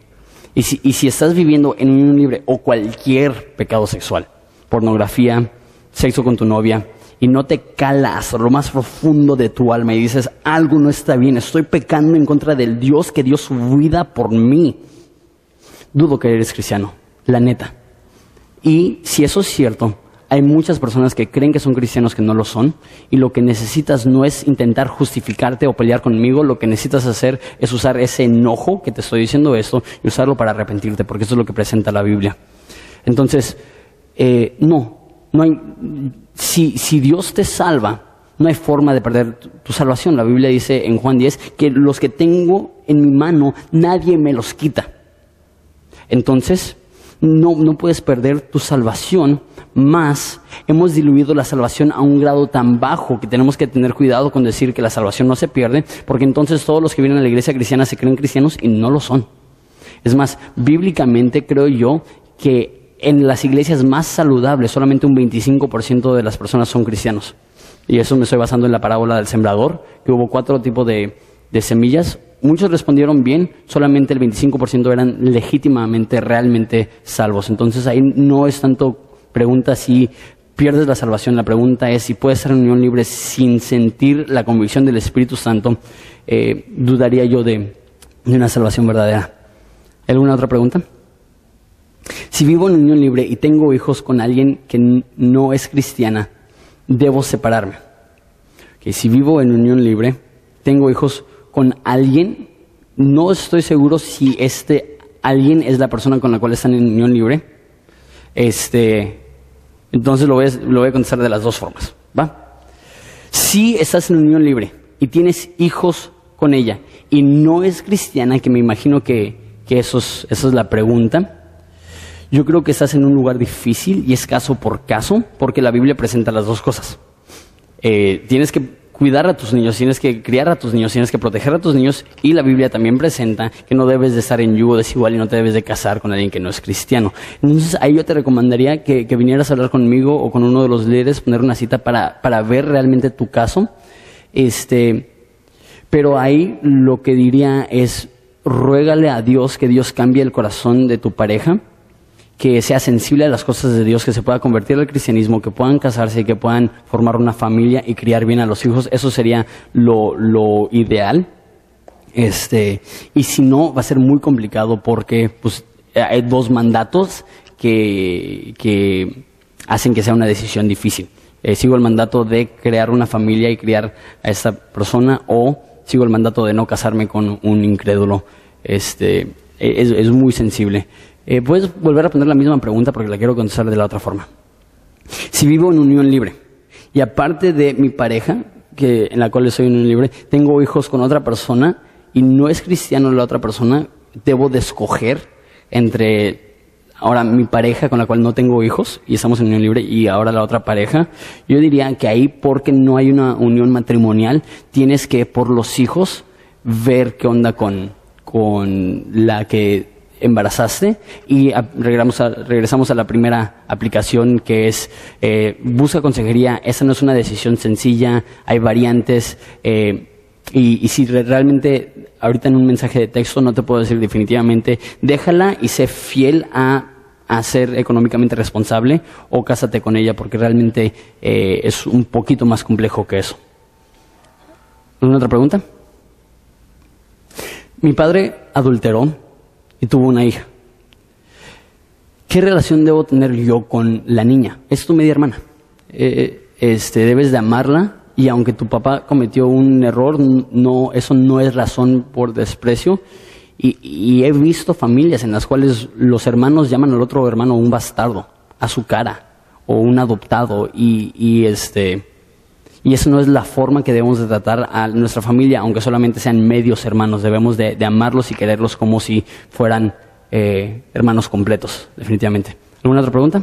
Y si, estás viviendo en unión libre o cualquier pecado sexual, pornografía, sexo con tu novia, y no te calas lo más profundo de tu alma y dices, algo no está bien, estoy pecando en contra del Dios que dio su por mí, dudo que eres cristiano, la neta. Y si eso es cierto, hay muchas personas que creen que son cristianos que no lo son, y lo que necesitas no es intentar justificarte o pelear conmigo, lo que necesitas hacer es usar ese enojo que te estoy diciendo esto y usarlo para arrepentirte, porque eso es lo que presenta la Biblia. Entonces, eh, no, no hay, si, si Dios te salva, no hay forma de perder tu, salvación. La Biblia dice en Juan 10 que los que tengo en mi mano, nadie me los quita. Entonces, no, no puedes perder tu salvación, más hemos diluido la salvación a un grado tan bajo que tenemos que tener cuidado con decir que la salvación no se pierde, porque entonces todos los que vienen a la iglesia cristiana se creen cristianos y no lo son. Es más, bíblicamente creo yo que en las iglesias más saludables solamente un 25% de las personas son cristianos. Y eso me estoy basando en la parábola del sembrador, que hubo cuatro tipos de, de semillas. Muchos respondieron bien, solamente el 25% eran legítimamente, realmente salvos. Entonces ahí no es tanto pregunta si pierdes la salvación, la pregunta es si puedes en unión libre sin sentir la convicción del Espíritu Santo. Eh, dudaría yo de, una salvación verdadera. ¿Alguna otra pregunta? Si vivo en unión libre y tengo hijos con alguien que no es cristiana, debo separarme. Okay, si vivo en unión libre, tengo hijos con alguien, no estoy seguro si este alguien es la persona con la cual están en unión libre. Este, entonces lo voy, a, lo voy a contestar de las dos formas, ¿va? Si estás en unión libre y tienes hijos con ella y no es cristiana, que me imagino que, que eso, es, eso es la pregunta, yo creo que estás en un lugar difícil y es caso por caso, porque la Biblia presenta las dos cosas. Eh, tienes que cuidar a tus niños, tienes que criar a tus niños, tienes que proteger a tus niños y la Biblia también presenta que no debes de estar en yugo desigual y no te debes de casar con alguien que no es cristiano. Entonces ahí yo te recomendaría que, que vinieras a hablar conmigo o con uno de los líderes, poner una cita para, para ver realmente tu caso. Este, pero ahí lo que diría es, ruégale a Dios que Dios cambie el corazón de tu pareja que sea sensible a las cosas de Dios, que se pueda convertir al cristianismo, que puedan casarse que puedan formar una familia y criar bien a los hijos. Eso sería lo, lo ideal. Este, y si no, va a ser muy complicado porque pues, hay dos mandatos que, que hacen que sea una decisión difícil. Eh, sigo el mandato de crear una familia y criar a esta persona o sigo el mandato de no casarme con un incrédulo. Este, es, es muy sensible. Eh, puedes volver a poner la misma pregunta porque la quiero contestar de la otra forma. Si vivo en unión libre y aparte de mi pareja, que, en la cual soy unión libre, tengo hijos con otra persona y no es cristiano la otra persona, debo de escoger entre ahora mi pareja con la cual no tengo hijos y estamos en unión libre y ahora la otra pareja, yo diría que ahí porque no hay una unión matrimonial, tienes que por los hijos ver qué onda con, con la que embarazaste y regresamos a, regresamos a la primera aplicación que es eh, busca consejería. Esa no es una decisión sencilla, hay variantes eh, y, si realmente ahorita en un mensaje de texto no te puedo decir definitivamente, déjala y sé fiel a, ser económicamente responsable o cásate con ella porque realmente eh, es un poquito más complejo que eso. ¿Alguna otra pregunta? Mi padre adulteró y tuvo una hija. ¿Qué relación debo tener yo con la niña? Es tu media hermana. Eh, este, debes de amarla y aunque tu papá cometió un error, no, eso no es razón por desprecio. Y, he visto familias en las cuales los hermanos llaman al otro hermano un bastardo, a su cara, o un adoptado, y este, y eso no es la forma que debemos de tratar a nuestra familia, aunque solamente sean medios hermanos. Debemos de, amarlos y quererlos como si fueran eh, hermanos completos, definitivamente. ¿Alguna otra pregunta?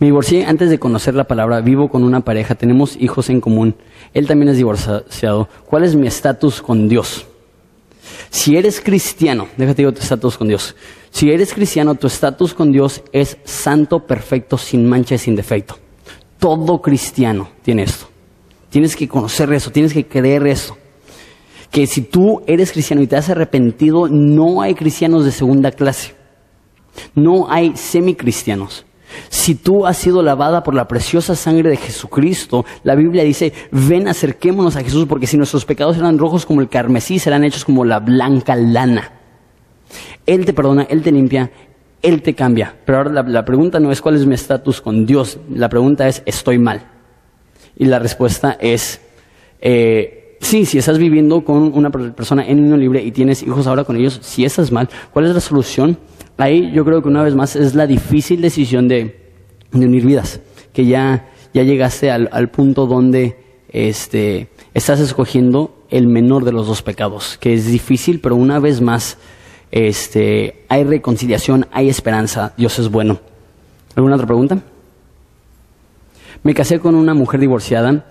Me divorcié antes de conocer la palabra, vivo con una pareja, tenemos hijos en común. Él también es divorciado. ¿Cuál es mi estatus con Dios? Si eres cristiano, déjate digo tu estatus con Dios. Si eres cristiano, tu estatus con Dios es santo, perfecto, sin mancha y sin defecto. Todo cristiano tiene esto. Tienes que conocer eso, tienes que creer eso. Que si tú eres cristiano y te has arrepentido, no hay cristianos de segunda clase. No hay semicristianos. Si tú has sido lavada por la preciosa sangre de Jesucristo, la Biblia dice, ven acerquémonos a Jesús porque si nuestros pecados eran rojos como el carmesí, serán hechos como la blanca lana. Él te perdona, Él te limpia, él te cambia. Pero ahora la, pregunta no es cuál es mi estatus con Dios, la pregunta es ¿estoy mal? Y la respuesta es eh, sí, si estás viviendo con una persona en unión libre y tienes hijos ahora con ellos, si estás mal, ¿cuál es la solución? Ahí yo creo que una vez más es la difícil decisión de, unir vidas, que ya, ya llegaste al, al punto donde este, estás escogiendo el menor de los dos pecados, que es difícil, pero una vez más este, hay reconciliación, hay esperanza, Dios es bueno. ¿Alguna otra pregunta? Me casé con una mujer divorciada,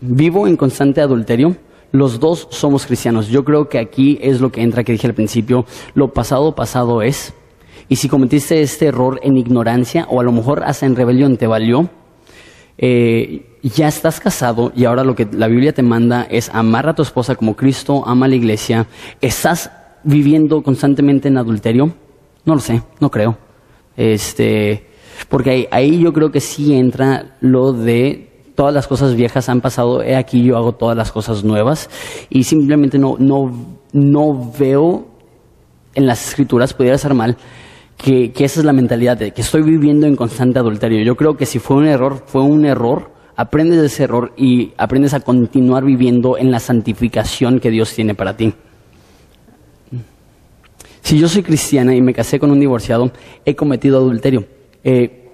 vivo en constante adulterio, los dos somos cristianos. Yo creo que aquí es lo que entra que dije al principio, lo pasado pasado es. Y si cometiste este error en ignorancia o a lo mejor hasta en rebelión te valió, eh, ya estás casado y ahora lo que la Biblia te manda es amar a tu esposa como Cristo ama a la iglesia, estás viviendo constantemente en adulterio? No lo sé, no creo. Este, porque ahí, yo creo que sí entra lo de todas las cosas viejas han pasado, he aquí yo hago todas las cosas nuevas y simplemente no, no, no veo en las escrituras, pudiera ser mal, que, que, esa es la mentalidad de que estoy viviendo en constante adulterio. Yo creo que si fue un error, fue un error, aprendes de ese error y aprendes a continuar viviendo en la santificación que Dios tiene para ti. Si yo soy cristiana y me casé con un divorciado, he cometido adulterio. Eh,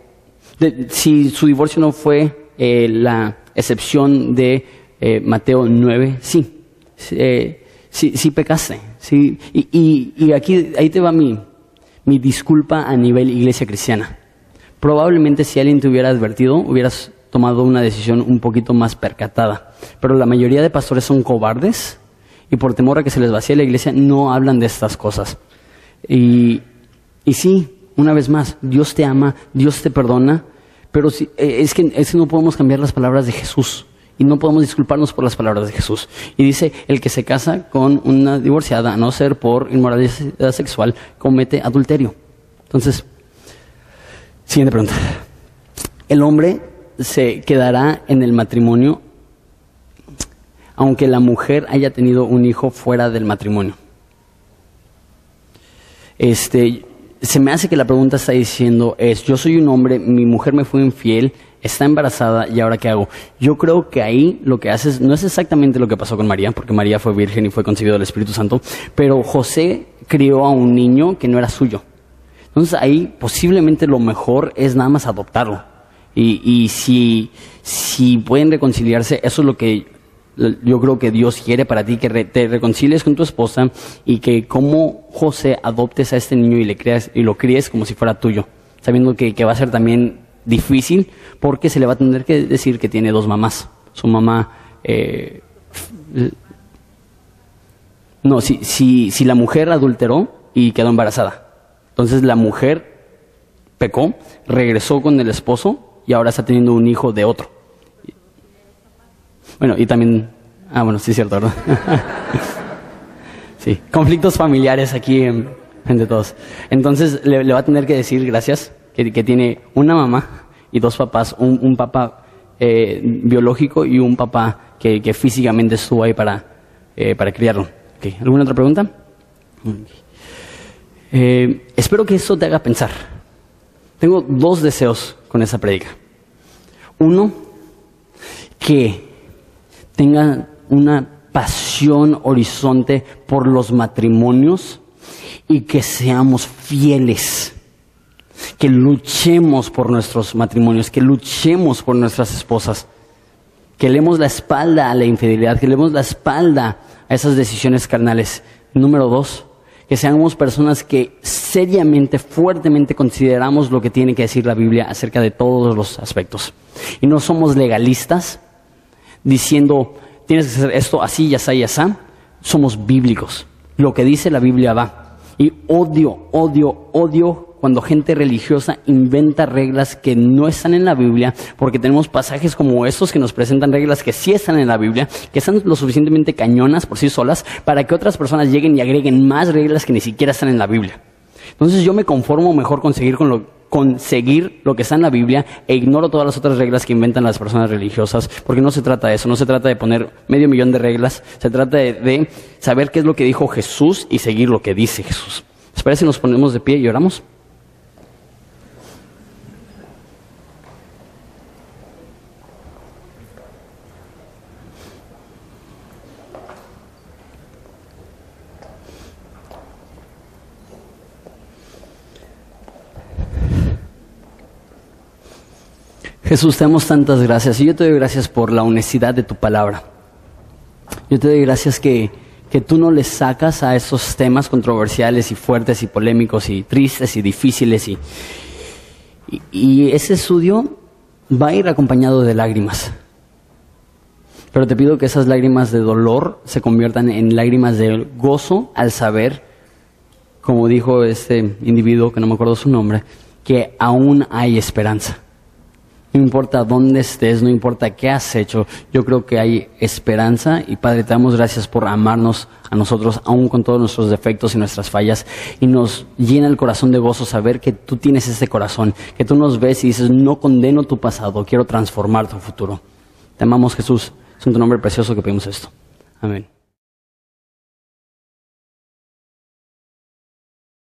si su divorcio no fue eh, la excepción de eh, Mateo 9, sí, sí, sí pecaste. Sí, y, aquí, ahí te va mi, mi disculpa a nivel iglesia cristiana. Probablemente si alguien te hubiera advertido, hubieras tomado una decisión un poquito más percatada. Pero la mayoría de pastores son cobardes y por temor a que se les vacíe la iglesia no hablan de estas cosas. Y, y sí, una vez más, Dios te ama, Dios te perdona, pero si, eh, es, que, es que no podemos cambiar las palabras de Jesús y no podemos disculparnos por las palabras de Jesús. Y dice, el que se casa con una divorciada, a no ser por inmoralidad sexual, comete adulterio. Entonces, siguiente pregunta. El hombre se quedará en el matrimonio aunque la mujer haya tenido un hijo fuera del matrimonio. Este, se me hace que la pregunta está diciendo es, yo soy un hombre, mi mujer me fue infiel, está embarazada y ahora qué hago. Yo creo que ahí lo que haces no es exactamente lo que pasó con María, porque María fue virgen y fue concebido del Espíritu Santo, pero José crió a un niño que no era suyo. Entonces ahí posiblemente lo mejor es nada más adoptarlo. Y, y si, si pueden reconciliarse, eso es lo que yo creo que Dios quiere para ti que te reconcilies con tu esposa y que como José adoptes a este niño y le creas y lo críes como si fuera tuyo, sabiendo que, va a ser también difícil porque se le va a tener que decir que tiene dos mamás. Su mamá eh, No, si, si, si la mujer adulteró y quedó embarazada. Entonces la mujer pecó, regresó con el esposo y ahora está teniendo un hijo de otro. Bueno, y también... Ah, bueno, sí cierto, ¿verdad? sí, conflictos familiares aquí entre todos. Entonces le, va a tener que decir gracias, que, que tiene una mamá y dos papás, un, un papá eh, biológico y un papá que, que físicamente estuvo ahí para, eh, para criarlo. ¿Alguna otra pregunta? Eh, espero que eso te haga pensar. Tengo dos deseos con esa predica. Uno, que tenga una pasión horizonte por los matrimonios y que seamos fieles que luchemos por nuestros matrimonios, que luchemos por nuestras esposas, que leemos la espalda a la infidelidad, que leemos la espalda a esas decisiones carnales. Número dos, que seamos personas que seriamente, fuertemente consideramos lo que tiene que decir la Biblia acerca de todos los aspectos. Y no somos legalistas diciendo, tienes que hacer esto así, y así, y así. Somos bíblicos. Lo que dice la Biblia va. Y odio, odio, odio cuando gente religiosa inventa reglas que no están en la Biblia, porque tenemos pasajes como estos que nos presentan reglas que sí están en la Biblia, que están lo suficientemente cañonas por sí solas, para que otras personas lleguen y agreguen más reglas que ni siquiera están en la Biblia. Entonces yo me conformo mejor con seguir con lo, conseguir lo que está en la Biblia e ignoro todas las otras reglas que inventan las personas religiosas, porque no se trata de eso, no se trata de poner medio millón de reglas, se trata de, saber qué es lo que dijo Jesús y seguir lo que dice Jesús. ¿Les parece si nos ponemos de pie y oramos? Jesús, te damos tantas gracias y yo te doy gracias por la honestidad de tu palabra. Yo te doy gracias que, que tú no le sacas a esos temas controversiales y fuertes y polémicos y tristes y difíciles y, y, ese estudio va a ir acompañado de lágrimas. Pero te pido que esas lágrimas de dolor se conviertan en lágrimas de gozo al saber, como dijo este individuo, que no me acuerdo su nombre, que aún hay esperanza. No importa dónde estés, no importa qué has hecho, yo creo que hay esperanza y Padre, te damos gracias por amarnos a nosotros, aún con todos nuestros defectos y nuestras fallas, y nos llena el corazón de gozo saber que tú tienes ese corazón, que tú nos ves y dices, no condeno tu pasado, quiero transformar tu futuro. Te amamos Jesús, es en tu nombre precioso que pedimos esto. Amén.